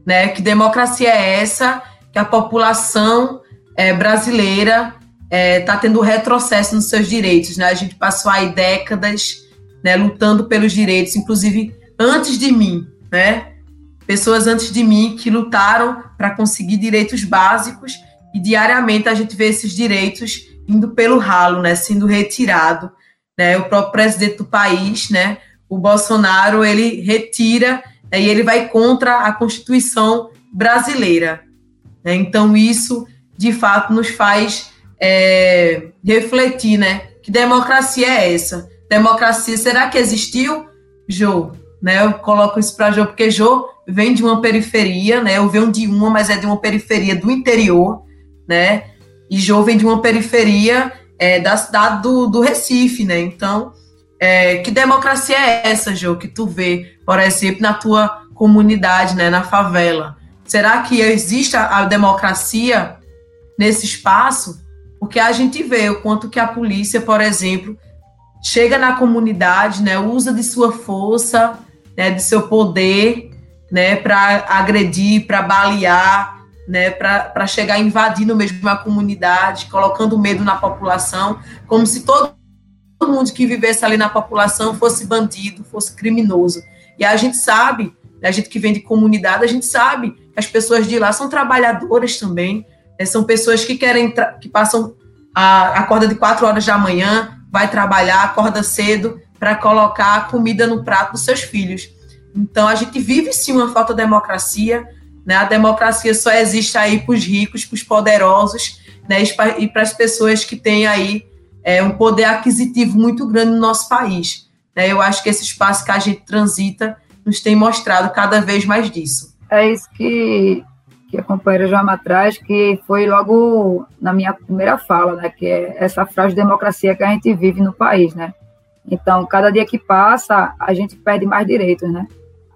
né? Que democracia é essa que a população é, brasileira está é, tá tendo retrocesso nos seus direitos, né? A gente passou aí décadas né, lutando pelos direitos, inclusive antes de mim, né? Pessoas antes de mim que lutaram para conseguir direitos básicos e diariamente a gente vê esses direitos indo pelo ralo, né? Sendo retirado, né? O próprio presidente do país, né? O Bolsonaro ele retira e ele vai contra a Constituição brasileira. Né? Então, isso, de fato, nos faz é, refletir, né? Que democracia é essa? Democracia, será que existiu? Jô, né? Eu coloco isso para Jô, porque Jô vem de uma periferia, né? Eu venho de uma, mas é de uma periferia do interior, né? E Jô vem de uma periferia é, da cidade do, do Recife, né? Então, é, que democracia é essa, Jô, que tu vê, por exemplo, na tua comunidade, né, na favela? Será que existe a, a democracia nesse espaço? Porque a gente vê o quanto que a polícia, por exemplo, chega na comunidade, né, usa de sua força, né, de seu poder, né, para agredir, para balear, né, para chegar invadindo mesmo a comunidade, colocando medo na população, como se todo mundo que vivesse ali na população fosse bandido, fosse criminoso. E a gente sabe, a gente que vem de comunidade, a gente sabe que as pessoas de lá são trabalhadoras também, né, são pessoas que querem, que passam a acorda de quatro horas da manhã, vai trabalhar, acorda cedo para colocar comida no prato dos seus filhos. Então a gente vive sim uma falta de democracia, né? A democracia só existe aí para os ricos, para os poderosos, né? E para as pessoas que têm aí é, um poder aquisitivo muito grande no nosso país. Né? Eu acho que esse espaço que a gente transita nos tem mostrado cada vez mais disso. É isso que, que a companheira Joama traz, que foi logo na minha primeira fala, né? Que é essa de democracia que a gente vive no país, né? Então, cada dia que passa, a gente perde mais direitos, né?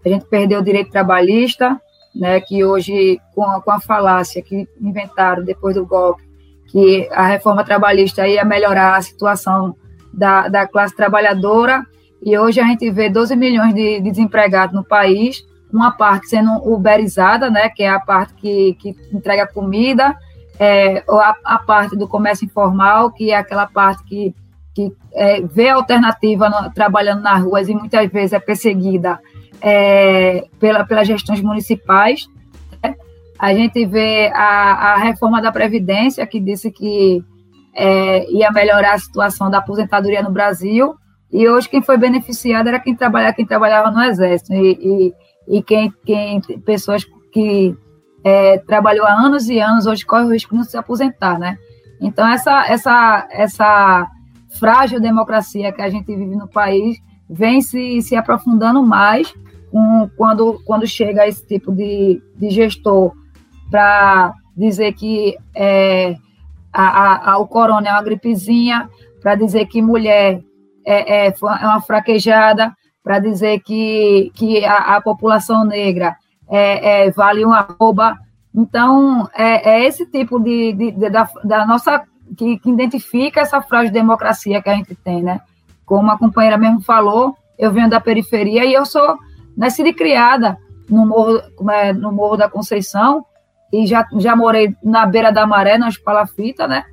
A gente perdeu o direito trabalhista, né, que hoje, com a, com a falácia que inventaram depois do golpe, que a reforma trabalhista ia melhorar a situação da, da classe trabalhadora, e hoje a gente vê 12 milhões de, de desempregados no país, uma parte sendo uberizada, né, que é a parte que, que entrega comida, é, a, a, parte do comércio informal, que é aquela parte que, que é, vê alternativa no, trabalhando nas ruas e muitas vezes é perseguida é, pela, pelas gestões municipais. Né? A gente vê a, a, reforma da Previdência, que disse que é, ia melhorar a situação da aposentadoria no Brasil, e hoje quem foi beneficiado era quem, trabalha, quem trabalhava no Exército, e, e, e quem, quem, pessoas que é, trabalhou há anos e anos, hoje corre o risco de não se aposentar, né? Então, essa, essa, essa frágil democracia que a gente vive no país vem se, se aprofundando mais um, quando, quando chega esse tipo de, de gestor para dizer que é, a, a, o corona é uma gripezinha, para dizer que mulher é, é, é uma fraquejada, para dizer que, que a, a população negra é, é, vale uma rouba. Então, é, é esse tipo de, de, de da, da, nossa. Que, que, identifica essa frágil democracia que a gente tem, né? Como a companheira mesmo falou, eu venho da periferia e eu sou nascida e criada no Morro, é, no Morro da Conceição, e já, já morei na beira da maré, nas palafitas, né?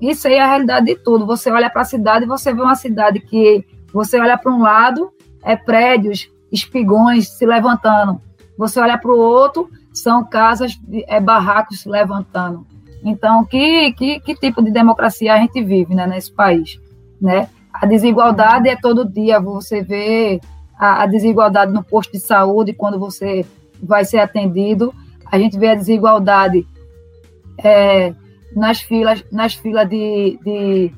Isso aí é a realidade de tudo. Você olha para a cidade e você vê uma cidade que você olha para um lado, é prédios, espigões se levantando. Você olha para o outro, são casas, é barracos se levantando. Então, que, que, que tipo de democracia a gente vive né, nesse país? Né? A desigualdade é todo dia. Você vê a, a desigualdade no posto de saúde, quando você vai ser atendido. A gente vê a desigualdade é, nas filas, nas filas de, de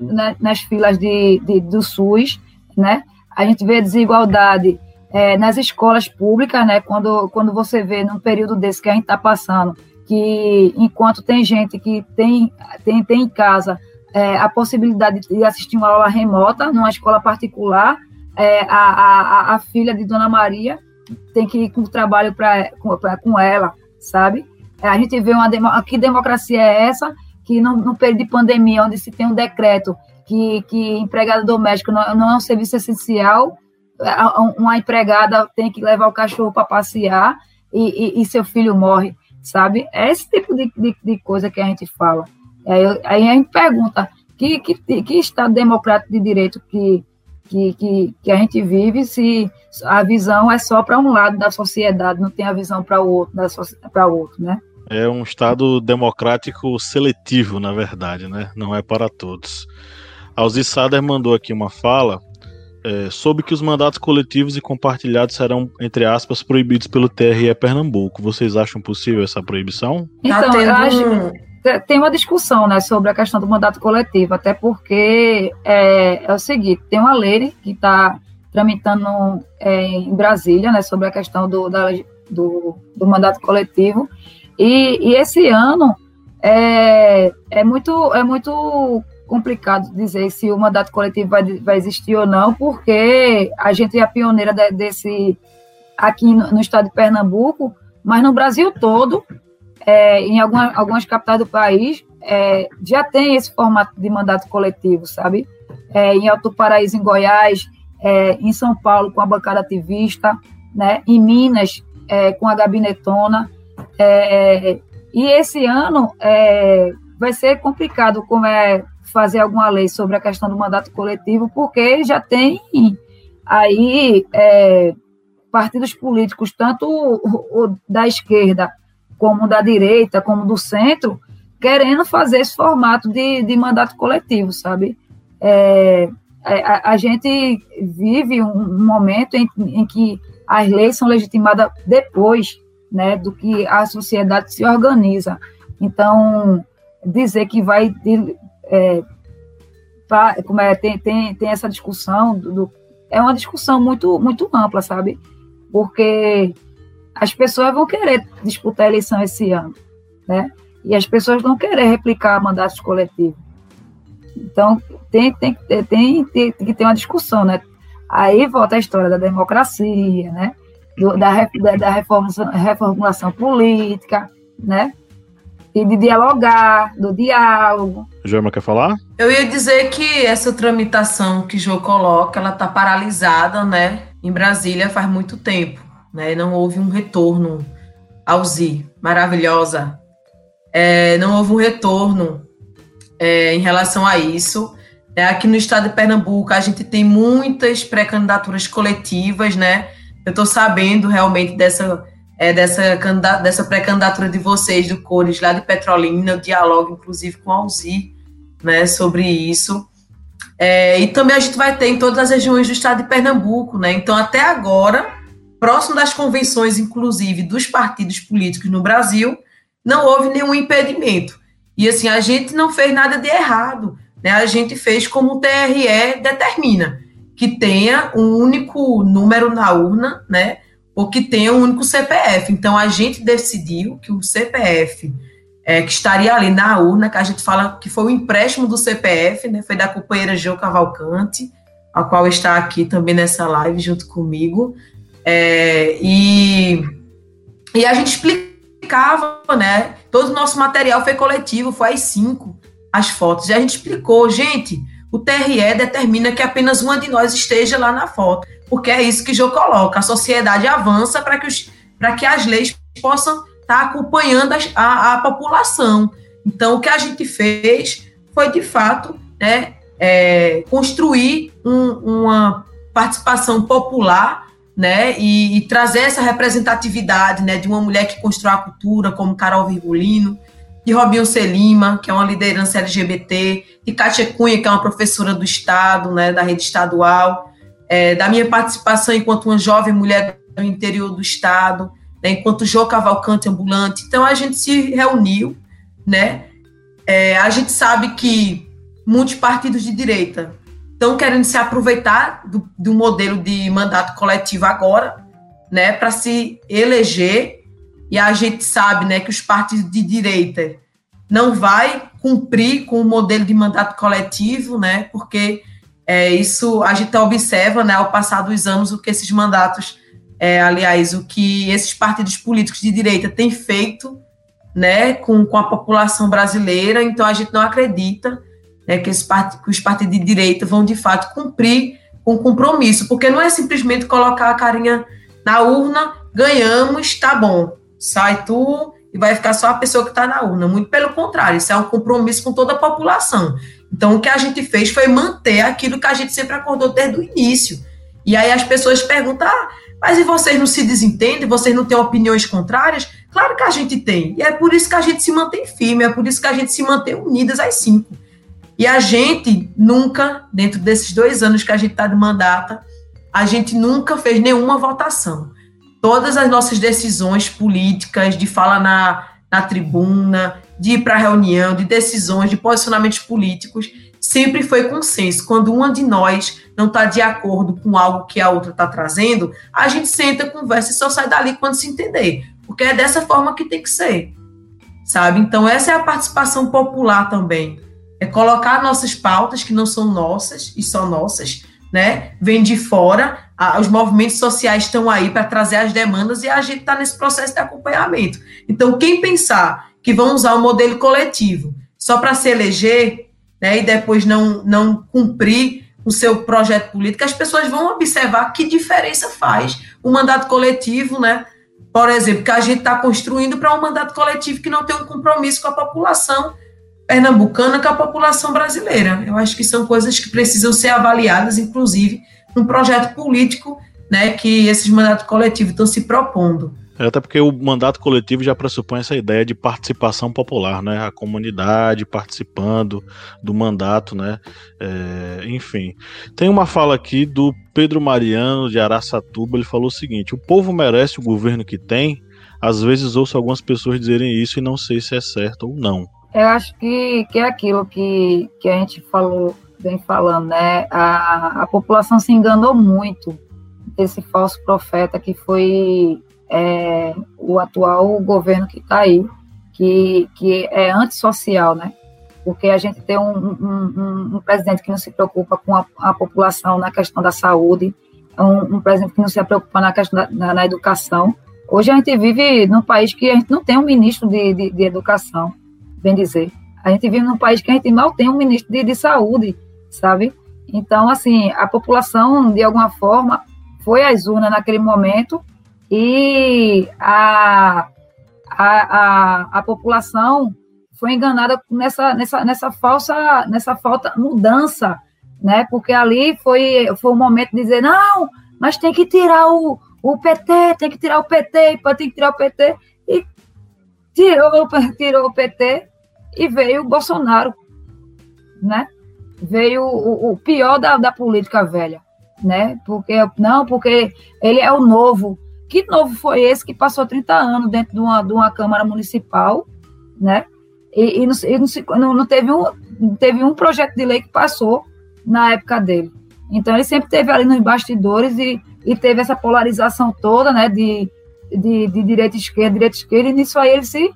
na, nas filas de, de, do SUS, né? A gente vê a desigualdade é, nas escolas públicas, né? Quando, quando você vê num período desse que a gente está passando, que enquanto tem gente que tem, tem, tem em casa é, a possibilidade de assistir uma aula remota numa escola particular, é, a, a, a, filha de Dona Maria tem que ir com o trabalho pra, com, pra, com ela, sabe? É, a gente vê uma que democracia é essa que no, no, período de pandemia, onde se tem um decreto que, que empregada doméstica não, não é um serviço essencial, uma empregada tem que levar o cachorro para passear e, e, e, seu filho morre, sabe? É esse tipo de, de, de coisa que a gente fala. Aí, aí a gente pergunta que, que, que Estado democrático de direito que, que, que, que a gente vive se a visão é só para um lado da sociedade, não tem a visão para o outro, para outro, né? É um Estado democrático seletivo, na verdade, né? Não é para todos. Alzi Sader mandou aqui uma fala é, sobre que os mandatos coletivos e compartilhados serão, entre aspas, proibidos pelo TRE Pernambuco. Vocês acham possível essa proibição? Então, tá eu acho tem uma discussão né, sobre a questão do mandato coletivo, até porque é, é o seguinte, tem uma lei que está tramitando é, em Brasília né, sobre a questão do, da, do, do, mandato coletivo, e, e esse ano é, é, muito, é muito complicado dizer se o mandato coletivo vai, vai existir ou não, porque a gente é a pioneira de, desse aqui no, no estado de Pernambuco, mas no Brasil todo é, em alguma, algumas capitais do país, é, já tem esse formato de mandato coletivo, sabe? É, em Alto Paraíso, em Goiás, é, em São Paulo com a bancada ativista, né? em Minas é, com a gabinetona. É, e esse ano vai ser complicado como é fazer alguma lei sobre a questão do mandato coletivo, porque já tem aí partidos políticos, tanto o, o da esquerda como da direita, como do centro, querendo fazer esse formato de, de mandato coletivo, sabe? É, a, a, gente vive um, momento em, em, que as leis são legitimadas depois né, do que a sociedade se organiza. Então, dizer que vai. É, pra, como é, tem, tem, tem essa discussão, do, do, é uma discussão muito, muito ampla, sabe? Porque as pessoas vão querer disputar a eleição esse ano, né? E as pessoas vão querer replicar mandatos coletivos. Então, tem, tem, tem, tem, tem que ter uma discussão, né? Aí volta a história da democracia, né? Do, da, da, da reformulação, reformulação política, né? E de dialogar, do diálogo. Joelma quer falar? Eu ia dizer que essa tramitação que Jô coloca, ela está paralisada, né? Em Brasília faz muito tempo, né? Não houve um retorno ao ZI, maravilhosa. É, não houve um retorno é, em relação a isso. É, aqui no estado de Pernambuco, a gente tem muitas pré-candidaturas coletivas, né? Eu estou sabendo realmente dessa, é, dessa, dessa pré-candidatura de vocês, do Cores, lá de Petrolina, eu dialogo, inclusive, com a Alzi, né, sobre isso. É, e também a gente vai ter em todas as regiões do estado de Pernambuco, né? Então, até agora, próximo das convenções, inclusive, dos partidos políticos no Brasil, não houve nenhum impedimento. E assim, a gente não fez nada de errado. Né? A gente fez como o TRE determina, que tenha um único número na urna, né? Ou que tenha um único CPF. Então a gente decidiu que o CPF é, que estaria ali na urna, que a gente fala que foi o empréstimo do CPF, né? Foi da companheira Geo Cavalcante, a qual está aqui também nessa live junto comigo. É, e, e a gente explicava, né? Todo o nosso material foi coletivo, foi às cinco as fotos. E a gente explicou, gente, o TRE determina que apenas uma de nós esteja lá na foto, porque é isso que Jô coloca. A sociedade avança para que, os, que as leis possam estar tá acompanhando a, a, a, população. Então, o que a gente fez foi, de fato, né, é, construir um, uma participação popular né, e, e, trazer essa representatividade né, de uma mulher que constrói a cultura, como Carol Virgulino, de Robinho Selima, que é uma liderança LGBT, de Kátia Cunha, que é uma professora do Estado, né, da rede estadual, é, da minha participação enquanto uma jovem mulher do interior do Estado, né, enquanto Jô Cavalcante ambulante. Então, a gente se reuniu, né, é, a gente sabe que muitos partidos de direita estão querendo se aproveitar do, do modelo de mandato coletivo agora, né, para se eleger. E a gente sabe né, que os partidos de direita não vai cumprir com o modelo de mandato coletivo, né, porque é, isso a gente observa né, ao passar dos anos o que esses mandatos, é, aliás, o que esses partidos políticos de direita têm feito né, com, com a população brasileira, então a gente não acredita né, que, part, que os partidos de direita vão de fato cumprir com o compromisso, porque não é simplesmente colocar a carinha na urna, ganhamos, tá bom sai tu e vai ficar só a pessoa que está na urna. Muito pelo contrário, isso é um compromisso com toda a população. Então, o que a gente fez foi manter aquilo que a gente sempre acordou desde o início. E aí as pessoas perguntam, ah, mas e vocês não se desentendem? Vocês não têm opiniões contrárias? Claro que a gente tem. E é por isso que a gente se mantém firme, é por isso que a gente se mantém unidas às cinco. E a gente nunca, dentro desses dois anos que a gente está de mandata, a gente nunca fez nenhuma votação todas as nossas decisões políticas, de fala na, na tribuna, de ir para reunião, de decisões, de posicionamentos políticos, sempre foi consenso. Quando uma de nós não está de acordo com algo que a outra está trazendo, a gente senta, conversa e só sai dali quando se entender. Porque é dessa forma que tem que ser. Sabe? Então, essa é a participação popular também. É colocar nossas pautas, que não são nossas e são nossas, né? Vem de fora, a, os movimentos sociais estão aí para trazer as demandas e a gente está nesse processo de acompanhamento. Então, quem pensar que vão usar o modelo coletivo só para se eleger, né, e depois não, não cumprir o seu projeto político, as pessoas vão observar que diferença faz o mandato coletivo, né? Por exemplo, que a gente está construindo para um mandato coletivo que não tem um compromisso com a população pernambucana, com a população brasileira. Eu acho que são coisas que precisam ser avaliadas, inclusive, num projeto político né, que esses mandatos coletivos estão se propondo. É, até porque o mandato coletivo já pressupõe essa ideia de participação popular, né? A comunidade participando do mandato, né? É, enfim. Tem uma fala aqui do Pedro Mariano de Araçatuba, ele falou o seguinte: o povo merece o governo que tem. Às vezes ouço algumas pessoas dizerem isso e não sei se é certo ou não. Eu acho que, que é aquilo que, que a gente falou, vem falando, né? A, a população se enganou muito desse falso profeta que foi é, o atual governo que está aí, que, que é antissocial, né? Porque a gente tem um, um, um, presidente que não se preocupa com a, a população na questão da saúde, um, um, presidente que não se preocupa na questão da na, na, educação. Hoje a gente vive num país que a gente não tem um ministro de, de, de educação, bem dizer. A gente vive num país que a gente mal tem um ministro de, de saúde, sabe? Então, assim, a população, de alguma forma, foi às urnas naquele momento e a, a, a, a população foi enganada nessa, nessa, nessa falsa, nessa falta mudança, né? Porque ali foi, foi o momento de dizer, não, mas tem que tirar o, o PT, tem que tirar o PT, tem que tirar o PT, e tirou, tirou o PT e veio o Bolsonaro, né? Veio o, o pior da, da política velha, né? Porque, não, porque ele é o novo, que novo foi esse que passou 30 anos dentro de uma, de uma Câmara Municipal, né? E, e, não, e não, não, teve um, não teve um projeto de lei que passou na época dele. Então, ele sempre teve ali nos bastidores e, e teve essa polarização toda, né? De, de, de direita e esquerda, direita e esquerda, e nisso aí ele se,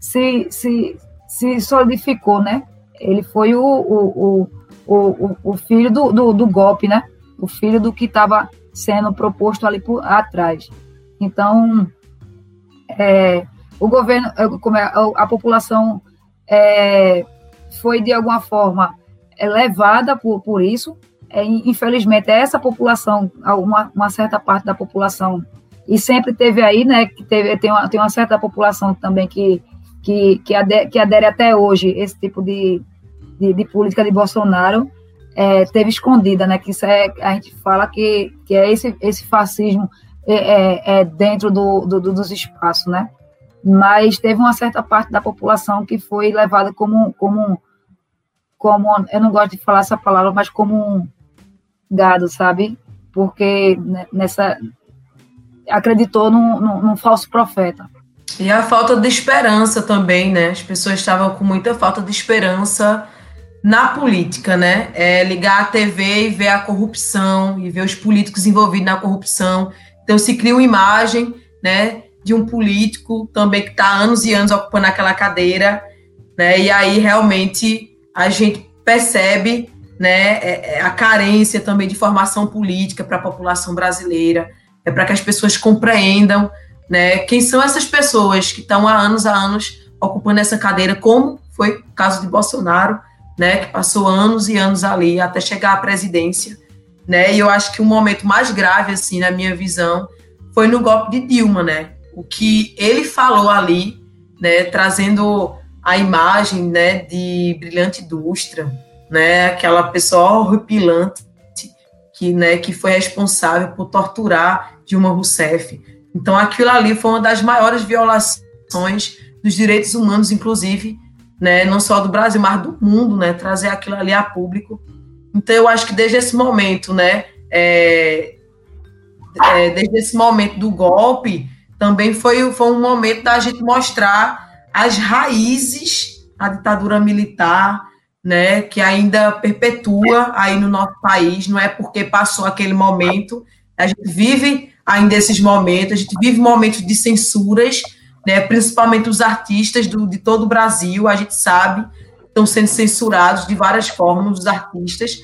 se, se, se solidificou, né? Ele foi o, o, o, o, filho do, do, do golpe, né? O filho do que estava sendo proposto ali por atrás. Então, é, o governo, é, como é, a população é, foi de alguma forma levada por, por isso. É, infelizmente, essa população, uma, uma, certa parte da população, e sempre teve aí, né, que teve, tem, uma, tem uma certa população também que, que, que, adere, que adere até hoje esse tipo de, de, de política de Bolsonaro, é, teve escondida, né, que isso é, a gente fala que, que é esse, esse fascismo é, é, é, dentro do, do, dos espaços, né? Mas teve uma certa parte da população que foi levada como, como, como, eu não gosto de falar essa palavra, mas como um gado, sabe? Porque nessa acreditou num, num, num falso profeta. E a falta de esperança também, né? As pessoas estavam com muita falta de esperança na política, né? É ligar a TV e ver a corrupção e ver os políticos envolvidos na corrupção então se cria uma imagem, né, de um político também que está anos e anos ocupando aquela cadeira, né? E aí realmente a gente percebe, né, é, é, a carência também de formação política para a população brasileira, é para que as pessoas compreendam, né, quem são essas pessoas que estão há anos a anos ocupando essa cadeira, como foi o caso de Bolsonaro, né, que passou anos e anos ali até chegar à presidência né? E eu acho que o momento mais grave, assim, na minha visão, foi no golpe de Dilma, né? O que ele falou ali, né? Trazendo a imagem, né? De Brilhante Indústria, né? Aquela pessoa horripilante que, né? Que foi responsável por torturar Dilma Rousseff. Então, aquilo ali foi uma das maiores violações dos direitos humanos, inclusive, né? Não só do Brasil, mas do mundo, né? Trazer aquilo ali a público então, eu acho que desde esse momento, né, é, é, desde esse momento do golpe, também foi, foi um momento da gente mostrar as raízes da ditadura militar, né, que ainda perpetua aí no nosso país, não é porque passou aquele momento, a gente vive ainda esses momentos, a gente vive momentos de censuras, né, principalmente os artistas do, de todo o Brasil, a gente sabe, estão sendo censurados de várias formas, os artistas.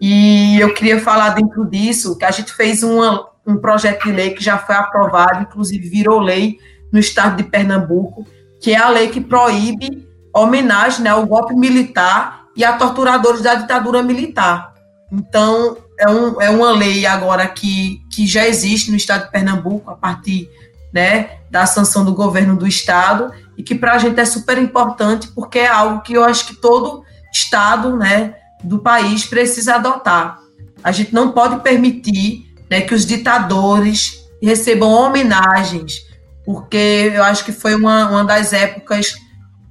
E eu queria falar dentro disso que a gente fez uma, um projeto de lei que já foi aprovado, inclusive virou lei no estado de Pernambuco, que é a lei que proíbe homenagem né, ao golpe militar e a torturadores da ditadura militar. Então, é, um, é uma lei agora que, que já existe no estado de Pernambuco, a partir né, da sanção do governo do estado, e que para a gente é super importante, porque é algo que eu acho que todo estado né, do país precisa adotar. A gente não pode permitir né, que os ditadores recebam homenagens, porque eu acho que foi uma, uma das épocas,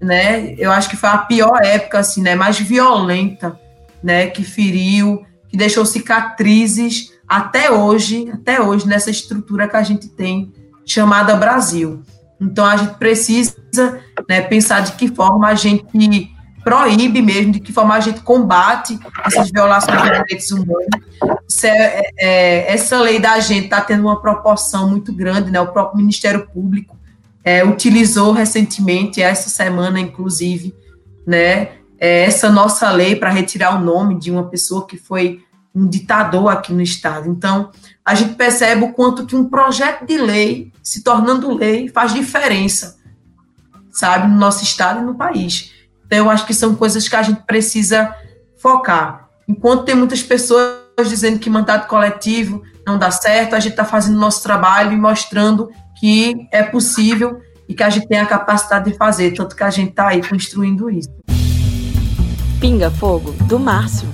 né, eu acho que foi a pior época, assim, né, mais violenta, né, que feriu, que deixou cicatrizes até hoje, até hoje, nessa estrutura que a gente tem chamada Brasil. Então a gente precisa né, pensar de que forma a gente proíbe mesmo, de que forma a gente combate essas violações de direitos humanos. É, é, essa lei da gente está tendo uma proporção muito grande, né? O próprio Ministério Público é, utilizou recentemente, essa semana, inclusive, né, é, essa nossa lei para retirar o nome de uma pessoa que foi um ditador aqui no Estado. Então, a gente percebe o quanto que um projeto de lei, se tornando lei, faz diferença, sabe, no nosso Estado e no país. Então, eu acho que são coisas que a gente precisa focar. Enquanto tem muitas pessoas dizendo que mandato coletivo não dá certo, a gente está fazendo nosso trabalho e mostrando que é possível e que a gente tem a capacidade de fazer, tanto que a gente está aí construindo isso. Pinga Fogo, do Márcio.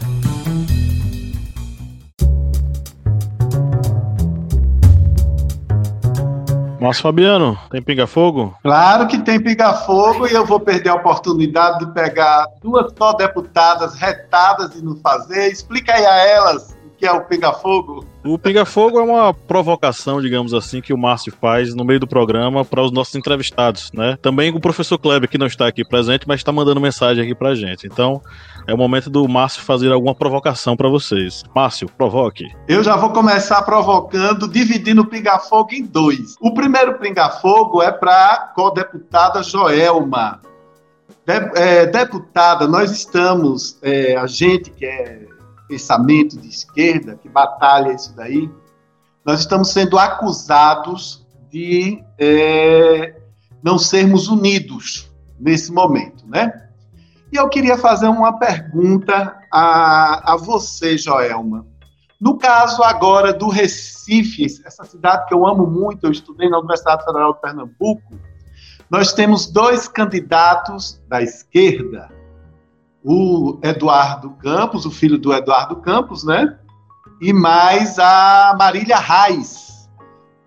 Márcio Fabiano, tem pinga-fogo? Claro que tem pinga-fogo e eu vou perder a oportunidade de pegar duas só deputadas retadas e não fazer. Explica aí a elas que é o pinga-fogo. O pinga-fogo é uma provocação, digamos assim, que o Márcio faz no meio do programa para os nossos entrevistados, né? Também o professor Kleber, que não está aqui presente, mas está mandando mensagem aqui para gente. Então, é o momento do Márcio fazer alguma provocação para vocês. Márcio, provoque. Eu já vou começar provocando, dividindo o pinga-fogo em dois. O primeiro pinga-fogo é para a co-deputada Joelma. De, é, deputada, nós estamos, é, a gente que é pensamento de esquerda, que batalha isso daí, nós estamos sendo acusados de é, não sermos unidos nesse momento, né? E eu queria fazer uma pergunta a, a você, Joelma. No caso agora do Recife, essa cidade que eu amo muito, eu estudei na Universidade Federal de Pernambuco, nós temos dois candidatos da esquerda, o Eduardo Campos, o filho do Eduardo Campos, né? E mais a Marília Reis.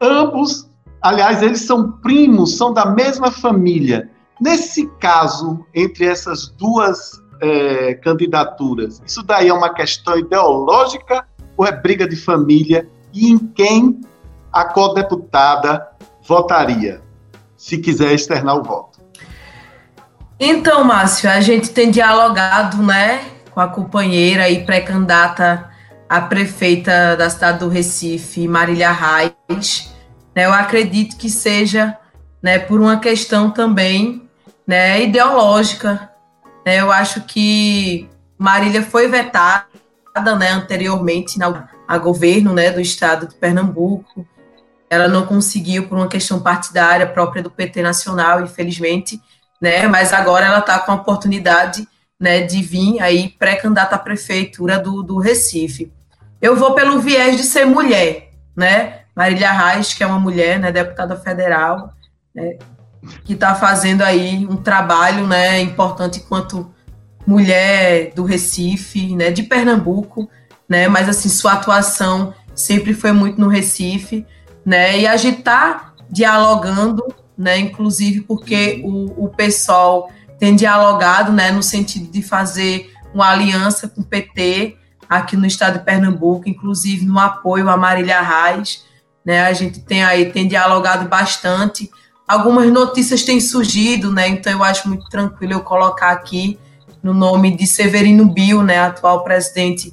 Ambos, aliás, eles são primos, são da mesma família. Nesse caso, entre essas duas é, candidaturas, isso daí é uma questão ideológica ou é briga de família? E em quem a co-deputada votaria, se quiser externar o voto? Então, Márcio, a gente tem dialogado, né, com a companheira e pré-candidata a prefeita da cidade do Recife, Marília Reis. Né, eu acredito que seja né, por uma questão também né, ideológica. Né? Eu acho que Marília foi vetada né, anteriormente na, a governo né, do estado de Pernambuco. Ela não conseguiu por uma questão partidária própria do PT Nacional, infelizmente, né, mas agora ela está com a oportunidade né, de vir aí pré-candidata à prefeitura do, do Recife. Eu vou pelo viés de ser mulher, né? Marília Reis, que é uma mulher, né, deputada federal, né, que está fazendo aí um trabalho né, importante enquanto mulher do Recife, né, de Pernambuco, né, mas assim, sua atuação sempre foi muito no Recife, né, e a gente está dialogando, né, inclusive porque o, o pessoal tem dialogado, né, no sentido de fazer uma aliança com o PT aqui no estado de Pernambuco, inclusive no apoio a Marília Reis, né, a gente tem aí, tem dialogado bastante, algumas notícias têm surgido, né? Então eu acho muito tranquilo eu colocar aqui no nome de Severino Bio, né, atual presidente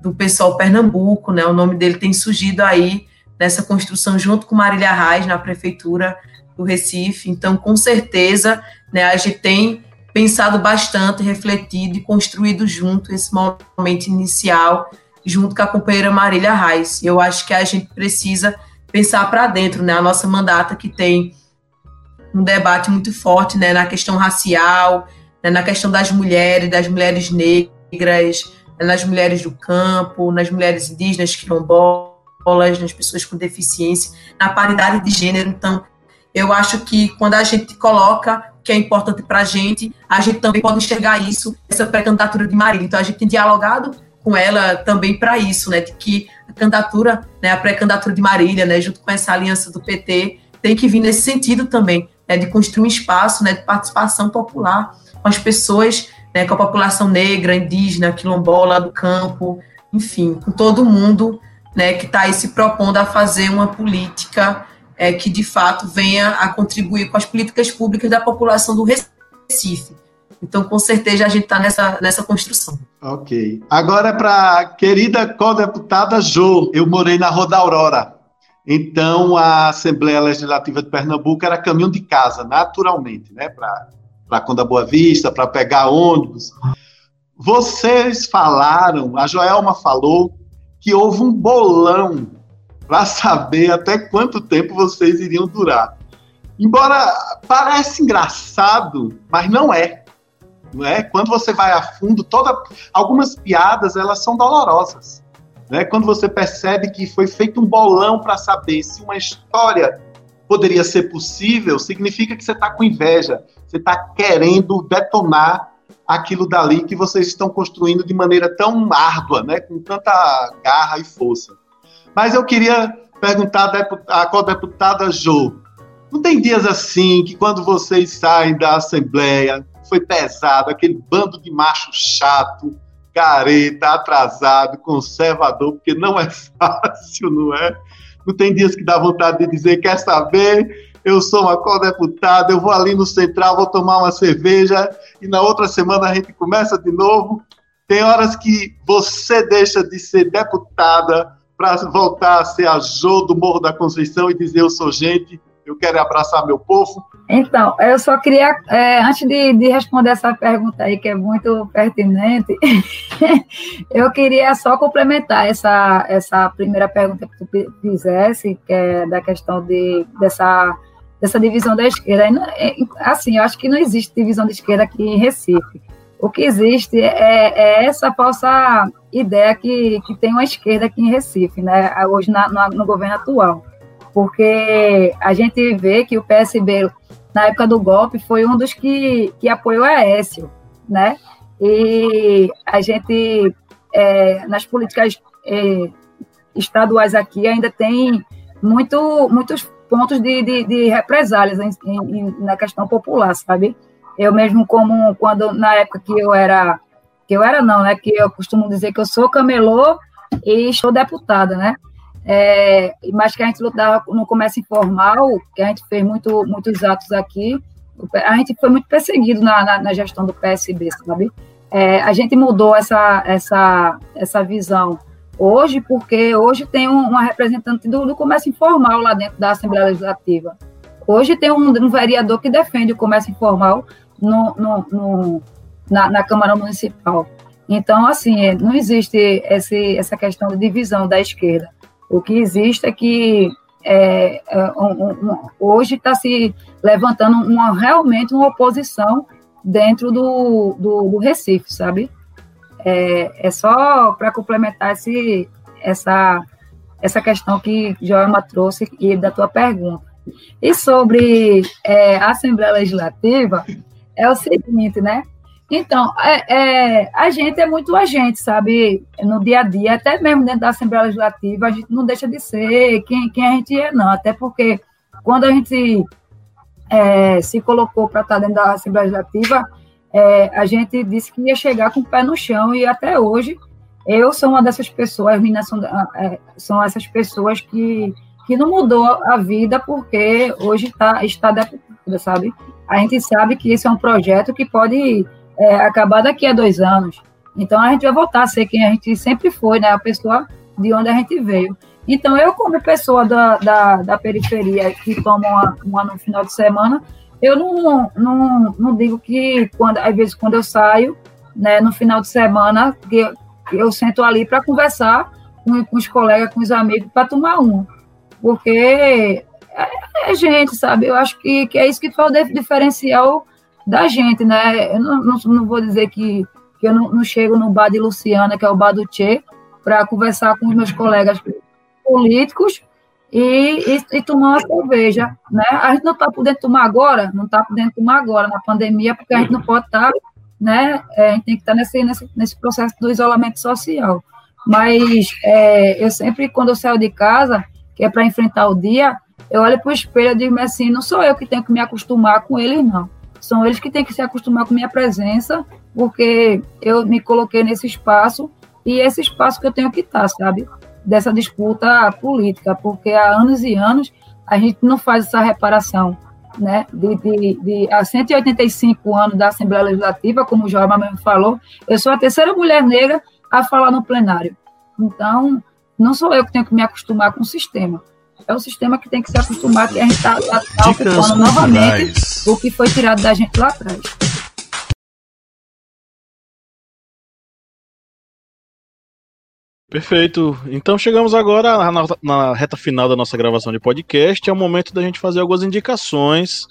do PSOL Pernambuco, né? O nome dele tem surgido aí nessa construção junto com Marília Reis na prefeitura do Recife. Então, com certeza, né, a gente tem pensado bastante, refletido e construído junto esse momento inicial junto com a companheira Marília Reis. Eu acho que a gente precisa pensar para dentro, né? A nossa mandata que tem um debate muito forte né, na questão racial, né, na questão das mulheres, das mulheres negras, nas mulheres do campo, nas mulheres indígenas quilombolas, nas pessoas com deficiência, na paridade de gênero. Então, eu acho que quando a gente coloca que é importante para a gente, a gente também pode enxergar isso, essa pré-candidatura de Marília. Então, a gente tem dialogado com ela também para isso, né, de que a candidatura, né, a pré-candidatura de Marília, né, junto com essa aliança do PT, tem que vir nesse sentido também, né, de construir um espaço, né, de participação popular com as pessoas, né, com a população negra, indígena, quilombola do campo, enfim, com todo mundo, né, que está aí se propondo a fazer uma política é, que de fato venha a contribuir com as políticas públicas da população do Recife. Então, com certeza, a gente está nessa, nessa construção. Ok. Agora, para a querida co-deputada Jo, eu morei na Roda Aurora. Então, a Assembleia Legislativa de Pernambuco era caminho de casa, naturalmente, né? Para Conda Boa Vista, para pegar ônibus. Vocês falaram, a Joelma falou, que houve um bolão para saber até quanto tempo vocês iriam durar. Embora parece engraçado, mas não é. Não é? Quando você vai a fundo, toda algumas piadas elas são dolorosas. Né? Quando você percebe que foi feito um bolão para saber se uma história poderia ser possível, significa que você está com inveja, você está querendo detonar aquilo dali que vocês estão construindo de maneira tão árdua, né? com tanta garra e força. Mas eu queria perguntar à co-deputada Jo, não tem dias assim que quando vocês saem da Assembleia, foi pesado, aquele bando de macho chato, careta, atrasado, conservador, porque não é fácil, não é? Não tem dias que dá vontade de dizer, quer saber? Eu sou uma co-deputada, eu vou ali no Central, vou tomar uma cerveja e na outra semana a gente começa de novo. Tem horas que você deixa de ser deputada para voltar a ser a do Morro da Conceição e dizer eu sou gente, eu quero abraçar meu povo. Então, eu só queria, é, antes de, de, responder essa pergunta aí, que é muito pertinente, eu queria só complementar essa, essa primeira pergunta que tu fizesse, que é da questão de, dessa, dessa divisão da esquerda. É, assim, eu acho que não existe divisão de esquerda aqui em Recife. O que existe é, é essa falsa ideia que, que tem uma esquerda aqui em Recife, né, hoje na, no, no governo atual. Porque a gente vê que o PSB, na época do golpe, foi um dos que, que apoiou a Aécio, né? E a gente, é, nas políticas é, estaduais aqui, ainda tem muito, muitos pontos de, de, de represálias em, em, na questão popular, sabe? Eu mesmo, como quando na época que eu era que eu era não, né? Que eu costumo dizer que eu sou camelô e sou deputada, né? É, mas que a gente lutava no comércio informal, que a gente fez muito, muitos atos aqui, a gente foi muito perseguido na, na, na gestão do PSB, sabe? É, a gente mudou essa, essa, essa visão hoje, porque hoje tem um, uma representante do, do, comércio informal lá dentro da Assembleia Legislativa. Hoje tem um, um vereador que defende o comércio informal no, no, no na, na Câmara Municipal. Então, assim, é, não existe esse, essa questão de divisão da esquerda. O que existe é que é, é um, um, hoje está se levantando uma, realmente uma oposição dentro do, do, do Recife, sabe? É, é só para complementar esse, essa, essa questão que Joelma trouxe e da tua pergunta. E sobre é, a Assembleia Legislativa, é o seguinte, né? Então, é, é, a gente é muito agente, sabe, no dia a dia, até mesmo dentro da Assembleia Legislativa, a gente não deixa de ser quem, quem a gente é, não. Até porque quando a gente é, se colocou para estar dentro da Assembleia Legislativa, é, a gente disse que ia chegar com o pé no chão e até hoje eu sou uma dessas pessoas, as meninas são, é, são essas pessoas que, que não mudou a vida porque hoje tá, está deputada, sabe? A gente sabe que esse é um projeto que pode é, acabar daqui a dois anos. Então a gente vai voltar a ser quem a gente sempre foi, né? A pessoa de onde a gente veio. Então eu, como pessoa da, da, da periferia que toma uma, uma no final de semana, eu não, não, não digo que quando, às vezes quando eu saio, né, no final de semana, que eu, eu sento ali para conversar com, com os colegas, com os amigos, para tomar um. Porque é, é, gente, sabe? Eu acho que, que é isso que faz o diferencial da gente, né? Eu não, não, não vou dizer que, que eu não, não chego no bar de Luciana, que é o bar do Tchê, para conversar com os meus colegas políticos e, e, e, tomar uma cerveja. Né? A gente não está podendo tomar agora, não está podendo tomar agora na pandemia, porque a gente não pode estar, tá, né? É, a gente tem que estar tá nesse, nesse, nesse processo do isolamento social. Mas é, eu sempre, quando eu saio de casa, que é para enfrentar o dia, eu olho para o espelho e digo assim, não sou eu que tenho que me acostumar com eles, não. São eles que têm que se acostumar com minha presença, porque eu me coloquei nesse espaço e esse espaço que eu tenho que estar, sabe? Dessa disputa política, porque há anos e anos a gente não faz essa reparação, né? De, de, de há 185 anos da Assembleia Legislativa, como o Jorma mesmo falou, eu sou a terceira mulher negra a falar no plenário. Então, não sou eu que tenho que me acostumar com o sistema. É o sistema que tem que se acostumar que a gente está tá, tá ocupando novamente o que foi tirado da gente lá atrás. Perfeito. Então chegamos agora na, na, reta final da nossa gravação de podcast. É o momento da gente fazer algumas indicações.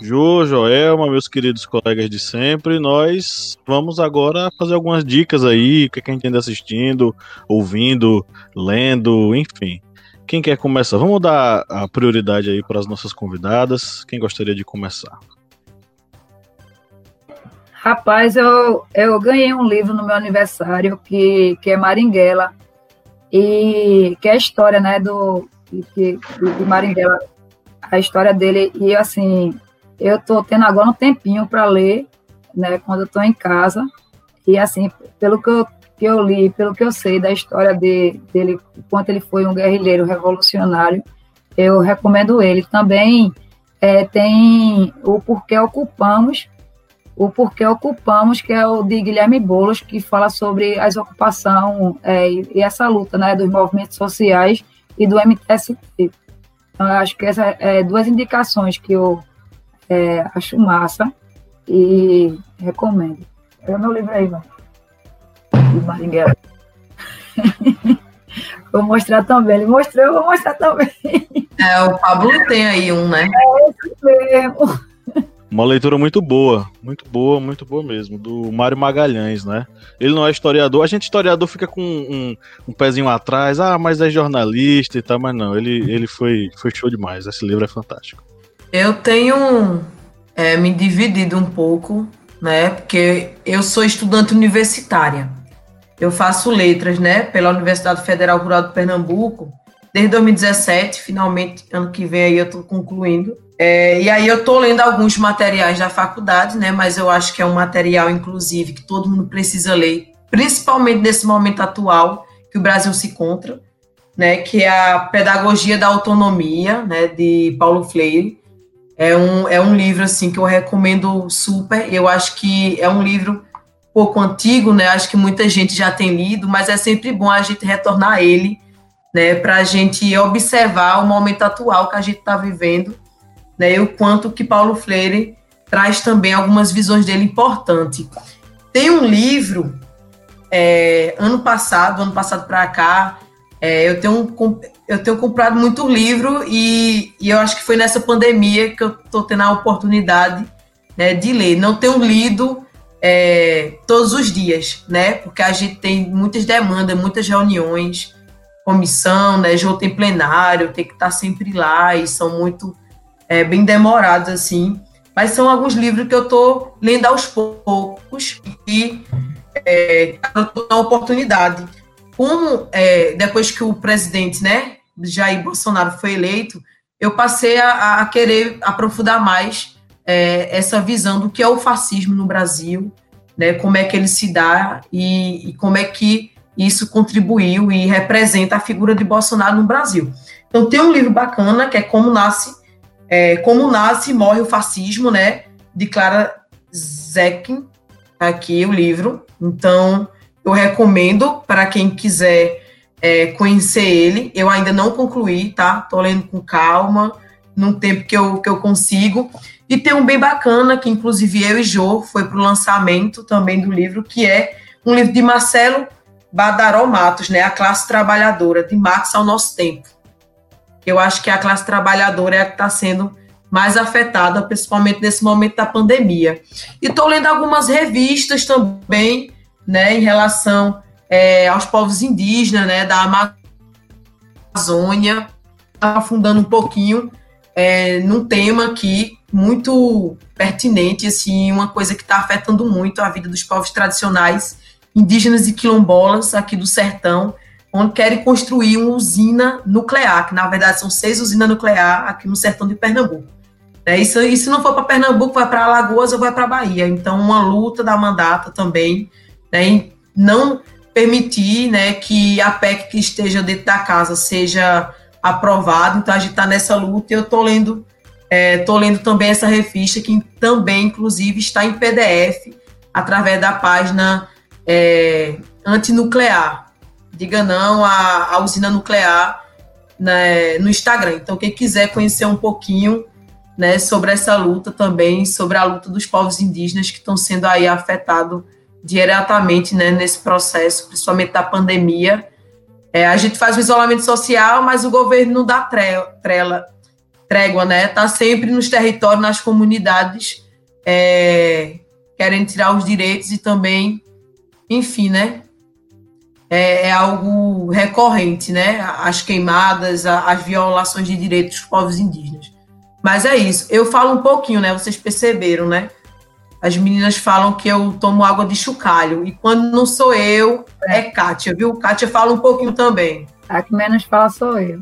Jô, Joelma, meus queridos colegas de sempre, nós vamos agora fazer algumas dicas aí, o que, é que a gente anda assistindo, ouvindo, lendo, enfim. Quem quer começar? Vamos dar a prioridade aí para as nossas convidadas. Quem gostaria de começar? Rapaz, eu, eu ganhei um livro no meu aniversário que, que é Maringuela, e que é a história, né, do, de, de Maringuela, a história dele, e assim, eu tô tendo agora um tempinho para ler, né, quando eu tô em casa, e assim, pelo que eu, que eu li, pelo que eu sei da história de, dele, quanto ele foi um guerrilheiro revolucionário, eu recomendo ele. Também é, tem o Porquê Ocupamos, o Porquê Ocupamos, que é o de Guilherme Boulos, que fala sobre as ocupação é, e essa luta né, dos movimentos sociais e do MTST. Então, eu acho que essas é, duas indicações que eu é, acho massa e recomendo. É o meu livro aí, mano. De Maringuela. vou mostrar também. Ele mostrou, eu vou mostrar também. É, o Pablo tem aí um, né? É esse mesmo. Uma leitura muito boa, muito boa, muito boa mesmo, do Mário Magalhães, né? Ele não é historiador, a gente historiador fica com um, um pezinho atrás, ah, mas é jornalista e tal, mas não, ele, ele foi, foi show demais, esse livro é fantástico. Eu tenho é, me dividido um pouco, né? Porque eu sou estudante universitária. Eu faço letras, né? Pela Universidade Federal Rural de Pernambuco desde 2017. Finalmente, ano que vem aí eu estou concluindo. É, e aí eu estou lendo alguns materiais da faculdade, né? Mas eu acho que é um material, inclusive, que todo mundo precisa ler, principalmente nesse momento atual que o Brasil se encontra, né? Que é a Pedagogia da Autonomia, né? De Paulo Freire. É um, é um livro assim que eu recomendo super. Eu acho que é um livro pouco antigo, né? Acho que muita gente já tem lido, mas é sempre bom a gente retornar a ele, né? Para a gente observar o momento atual que a gente está vivendo né, e o quanto que Paulo Freire traz também algumas visões dele importantes. Tem um livro, é, ano passado, ano passado para cá, é, eu, tenho, eu tenho comprado muito livro e, e, eu acho que foi nessa pandemia que eu estou tendo a oportunidade né, de ler. Não tenho lido é, todos os dias, né? Porque a gente tem muitas demandas, muitas reuniões, comissão, né? Já tem plenário, tem que estar sempre lá e são muito é, bem demorados, assim. Mas são alguns livros que eu estou lendo aos poucos e é, estou na oportunidade. Como é, depois que o presidente, né, Jair Bolsonaro foi eleito, eu passei a, a querer aprofundar mais é, essa visão do que é o fascismo no Brasil, né, como é que ele se dá e, e como é que isso contribuiu e representa a figura de Bolsonaro no Brasil. Então tem um livro bacana que é Como Nasce é, Como Nasce e Morre o Fascismo, né? De Clara Zekin, aqui o livro. Então, eu recomendo para quem quiser é, conhecer ele. Eu ainda não concluí, tá? Tô lendo com calma, num tempo que eu, que eu consigo. E tem um bem bacana, que inclusive eu e Jô foi para o lançamento também do livro, que é um livro de Marcelo Badaró Matos, né? A Classe Trabalhadora, de Marx ao Nosso Tempo eu acho que a classe trabalhadora é a que está sendo mais afetada, principalmente nesse momento da pandemia. E estou lendo algumas revistas também, né, em relação é, aos povos indígenas, né, da Amazônia, afundando um pouquinho é, num tema aqui muito pertinente, assim, uma coisa que está afetando muito a vida dos povos tradicionais, indígenas e quilombolas aqui do sertão, onde querem construir uma usina nuclear, que na verdade são seis usinas nucleares aqui no sertão de Pernambuco. É, isso, e se não for para Pernambuco, vai para Alagoas ou vai para Bahia. Então, uma luta da mandata também, né, não permitir né, que a PEC que esteja dentro da casa seja aprovada. Então, a gente está nessa luta e eu estou lendo Estou é, lendo também essa revista, que também, inclusive, está em PDF, através da página é, antinuclear. Diga não à, à usina nuclear né, no Instagram. Então, quem quiser conhecer um pouquinho né, sobre essa luta também, sobre a luta dos povos indígenas que estão sendo aí afetados diretamente né, nesse processo, principalmente da pandemia. É, a gente faz o isolamento social, mas o governo não dá trela, trégua, né? Tá sempre nos territórios, nas comunidades, é, querendo tirar os direitos e também, enfim, né? É, é, algo recorrente, né? As queimadas, as violações de direitos dos povos indígenas. Mas é isso. Eu falo um pouquinho, né? Vocês perceberam, né? As meninas falam que eu tomo água de chocalho. E quando não sou eu, é Kátia, viu? Kátia fala um pouquinho também. A que menos fala sou eu.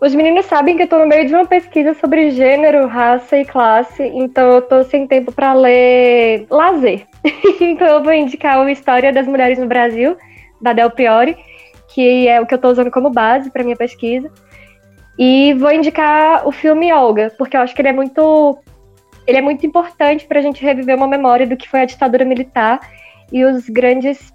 Os meninos sabem que eu tô no meio de uma pesquisa sobre gênero, raça e classe, então eu tô sem tempo para ler lazer. então eu vou indicar o História das Mulheres no Brasil, da Del Priori, que é o que eu tô usando como base para minha pesquisa. E vou indicar o filme Olga, porque eu acho que ele é muito ele é muito importante para a gente reviver uma memória do que foi a ditadura militar e os grandes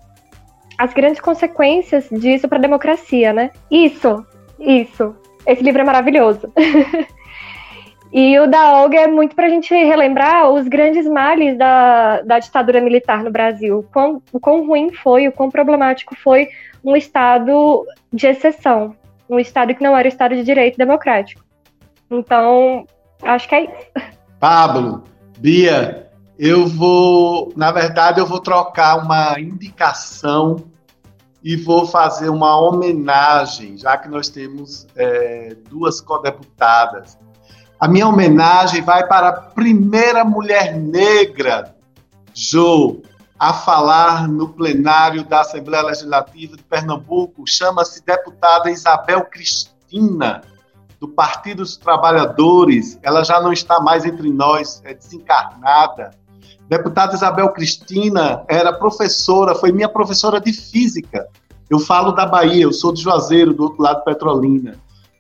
as grandes consequências disso para a democracia, né? Isso, isso. Esse livro é maravilhoso. e o da Olga é muito para a gente relembrar os grandes males da, da ditadura militar no Brasil. O quão, o quão ruim foi, o quão problemático foi um Estado de exceção. Um Estado que não era o Estado de direito democrático. Então, acho que é isso. Pablo, Bia, eu vou, na verdade, eu vou trocar uma indicação e vou fazer uma homenagem, já que nós temos é, duas co-deputadas. A minha homenagem vai para a primeira mulher negra, Jo, a falar no plenário da Assembleia Legislativa de Pernambuco. Chama-se deputada Isabel Cristina, do Partido dos Trabalhadores. Ela já não está mais entre nós, é desencarnada Deputada Isabel Cristina era professora, foi minha professora de física. Eu falo da Bahia, eu sou de Juazeiro, do outro lado Petrolina.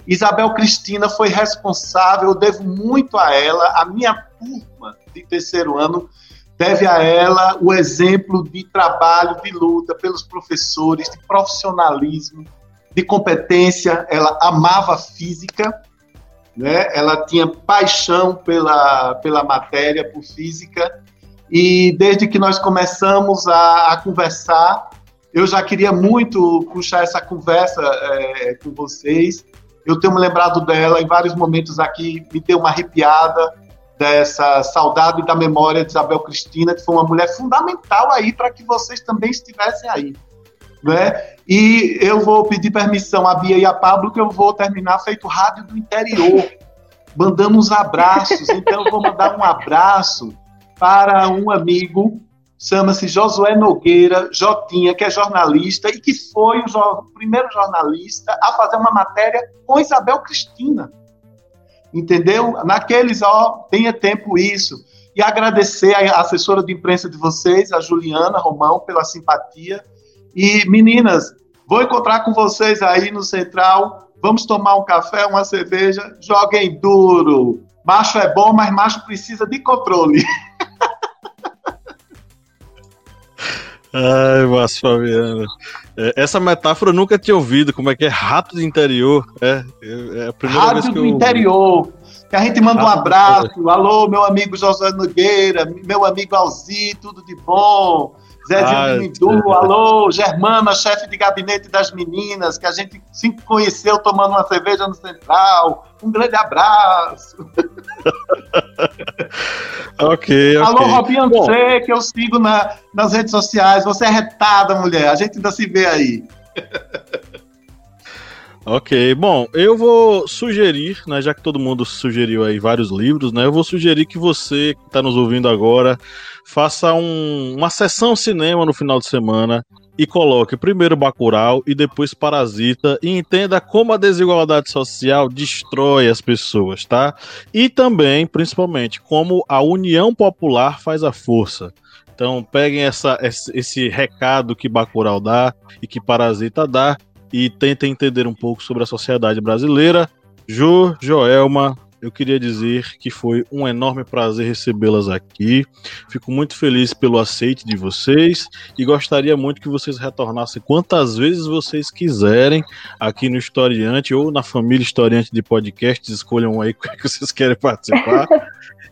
Isabel Cristina foi responsável, eu devo muito a ela, a minha turma de terceiro ano deve a ela o exemplo de trabalho, de luta pelos professores, de profissionalismo, de competência. Ela amava física, né? ela tinha paixão pela, pela matéria, por física, e desde que nós começamos a, a conversar, eu já queria muito puxar essa conversa é, com vocês. Eu tenho me lembrado dela em vários momentos aqui, me deu uma arrepiada dessa saudade da memória de Isabel Cristina, que foi uma mulher fundamental aí para que vocês também estivessem aí. Né? E eu vou pedir permissão a Bia e a Pablo, que eu vou terminar feito rádio do interior, mandando uns abraços. Então, eu vou mandar um abraço para um amigo, chama-se Josué Nogueira, Jotinha, que é jornalista e que foi o, jo primeiro jornalista a fazer uma matéria com Isabel Cristina. Entendeu? Naqueles, ó, tenha tempo isso. E agradecer a assessora de imprensa de vocês, a Juliana Romão, pela simpatia. E, meninas, vou encontrar com vocês aí no Central. Vamos tomar um café, uma cerveja. Joguem duro. Macho é bom, mas macho precisa de controle. Ai, Márcio Fabiano. É, essa metáfora eu nunca tinha ouvido. Como é que é? Rato do interior. É, é a primeira Rato vez que do eu... interior. Que a gente manda um abraço. Alô, meu amigo José Nogueira, meu amigo Alzi, tudo de bom. Zezinho ah, Mindu, alô, Germana, chefe de gabinete das meninas, que a gente se conheceu tomando uma cerveja no Central. Um grande abraço. ok, ok. Alô, Robinho C, que eu sigo na, nas redes sociais. Você é retada, mulher. A gente ainda se vê aí. Ok, bom, eu vou sugerir, né, já que todo mundo sugeriu aí vários livros, né, eu vou sugerir que você que está nos ouvindo agora faça um, uma sessão cinema no final de semana e coloque primeiro Bacurau e depois Parasita e entenda como a desigualdade social destrói as pessoas, tá? E também, principalmente, como a união popular faz a força. Então, peguem essa, esse recado que Bacurau dá e que Parasita dá e tentem entender um pouco sobre a sociedade brasileira. Jo, Joelma, eu queria dizer que foi um enorme prazer recebê-las aqui. Fico muito feliz pelo aceite de vocês e gostaria muito que vocês retornassem quantas vezes vocês quiserem aqui no Historiante ou na família Historiante de Podcasts. Escolham aí é que vocês querem participar.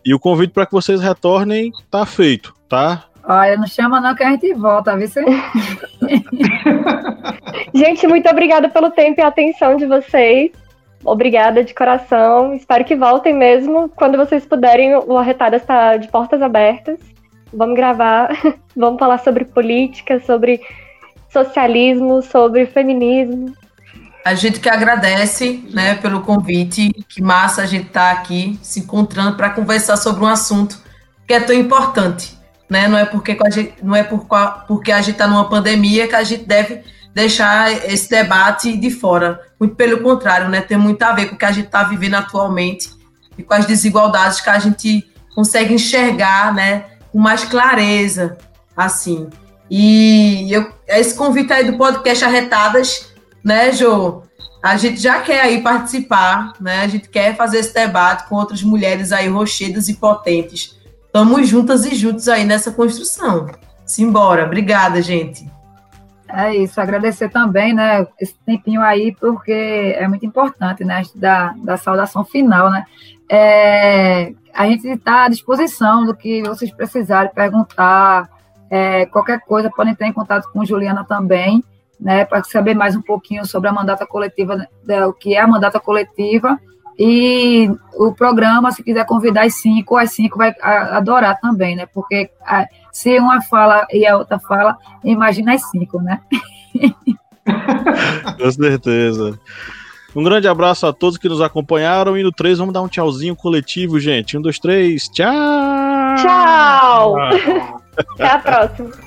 e o convite para que vocês retornem está feito, tá? Olha, não chama não que a gente volta, viu? gente, muito obrigada pelo tempo e atenção de vocês. Obrigada de coração. Espero que voltem mesmo. Quando vocês puderem, o Arretada está de portas abertas. Vamos gravar, vamos falar sobre política, sobre socialismo, sobre feminismo. A gente que agradece né, pelo convite. Que massa a gente estar tá aqui se encontrando para conversar sobre um assunto que é tão importante né? Não é porque a gente, não é por, porque a gente está numa pandemia que a gente deve deixar esse debate de fora. Muito pelo contrário, né? Tem muito a ver com o que a gente está vivendo atualmente e com as desigualdades que a gente consegue enxergar, né? Com mais clareza, assim. E eu, esse convite aí do podcast Arretadas, né, Jô? A gente já quer aí participar, né? A gente quer fazer esse debate com outras mulheres aí rochedas e potentes Estamos juntas e juntos aí nessa construção. Simbora. Obrigada, gente. É isso, agradecer também, né, esse tempinho aí, porque é muito importante, né, da, da saudação final, né. É, a gente está à disposição do que vocês precisarem perguntar, é, qualquer coisa, podem entrar em contato com Juliana também, né, para saber mais um pouquinho sobre a mandata coletiva, né, o que é a mandata coletiva, e o programa, se quiser convidar as cinco, as cinco vai adorar também, né? Porque se uma fala e a outra fala, imagina as cinco, né? Com certeza. Um grande abraço a todos que nos acompanharam. E no 3 vamos dar um tchauzinho coletivo, gente. Um, dois, três. Tchau! Tchau! Até a próxima.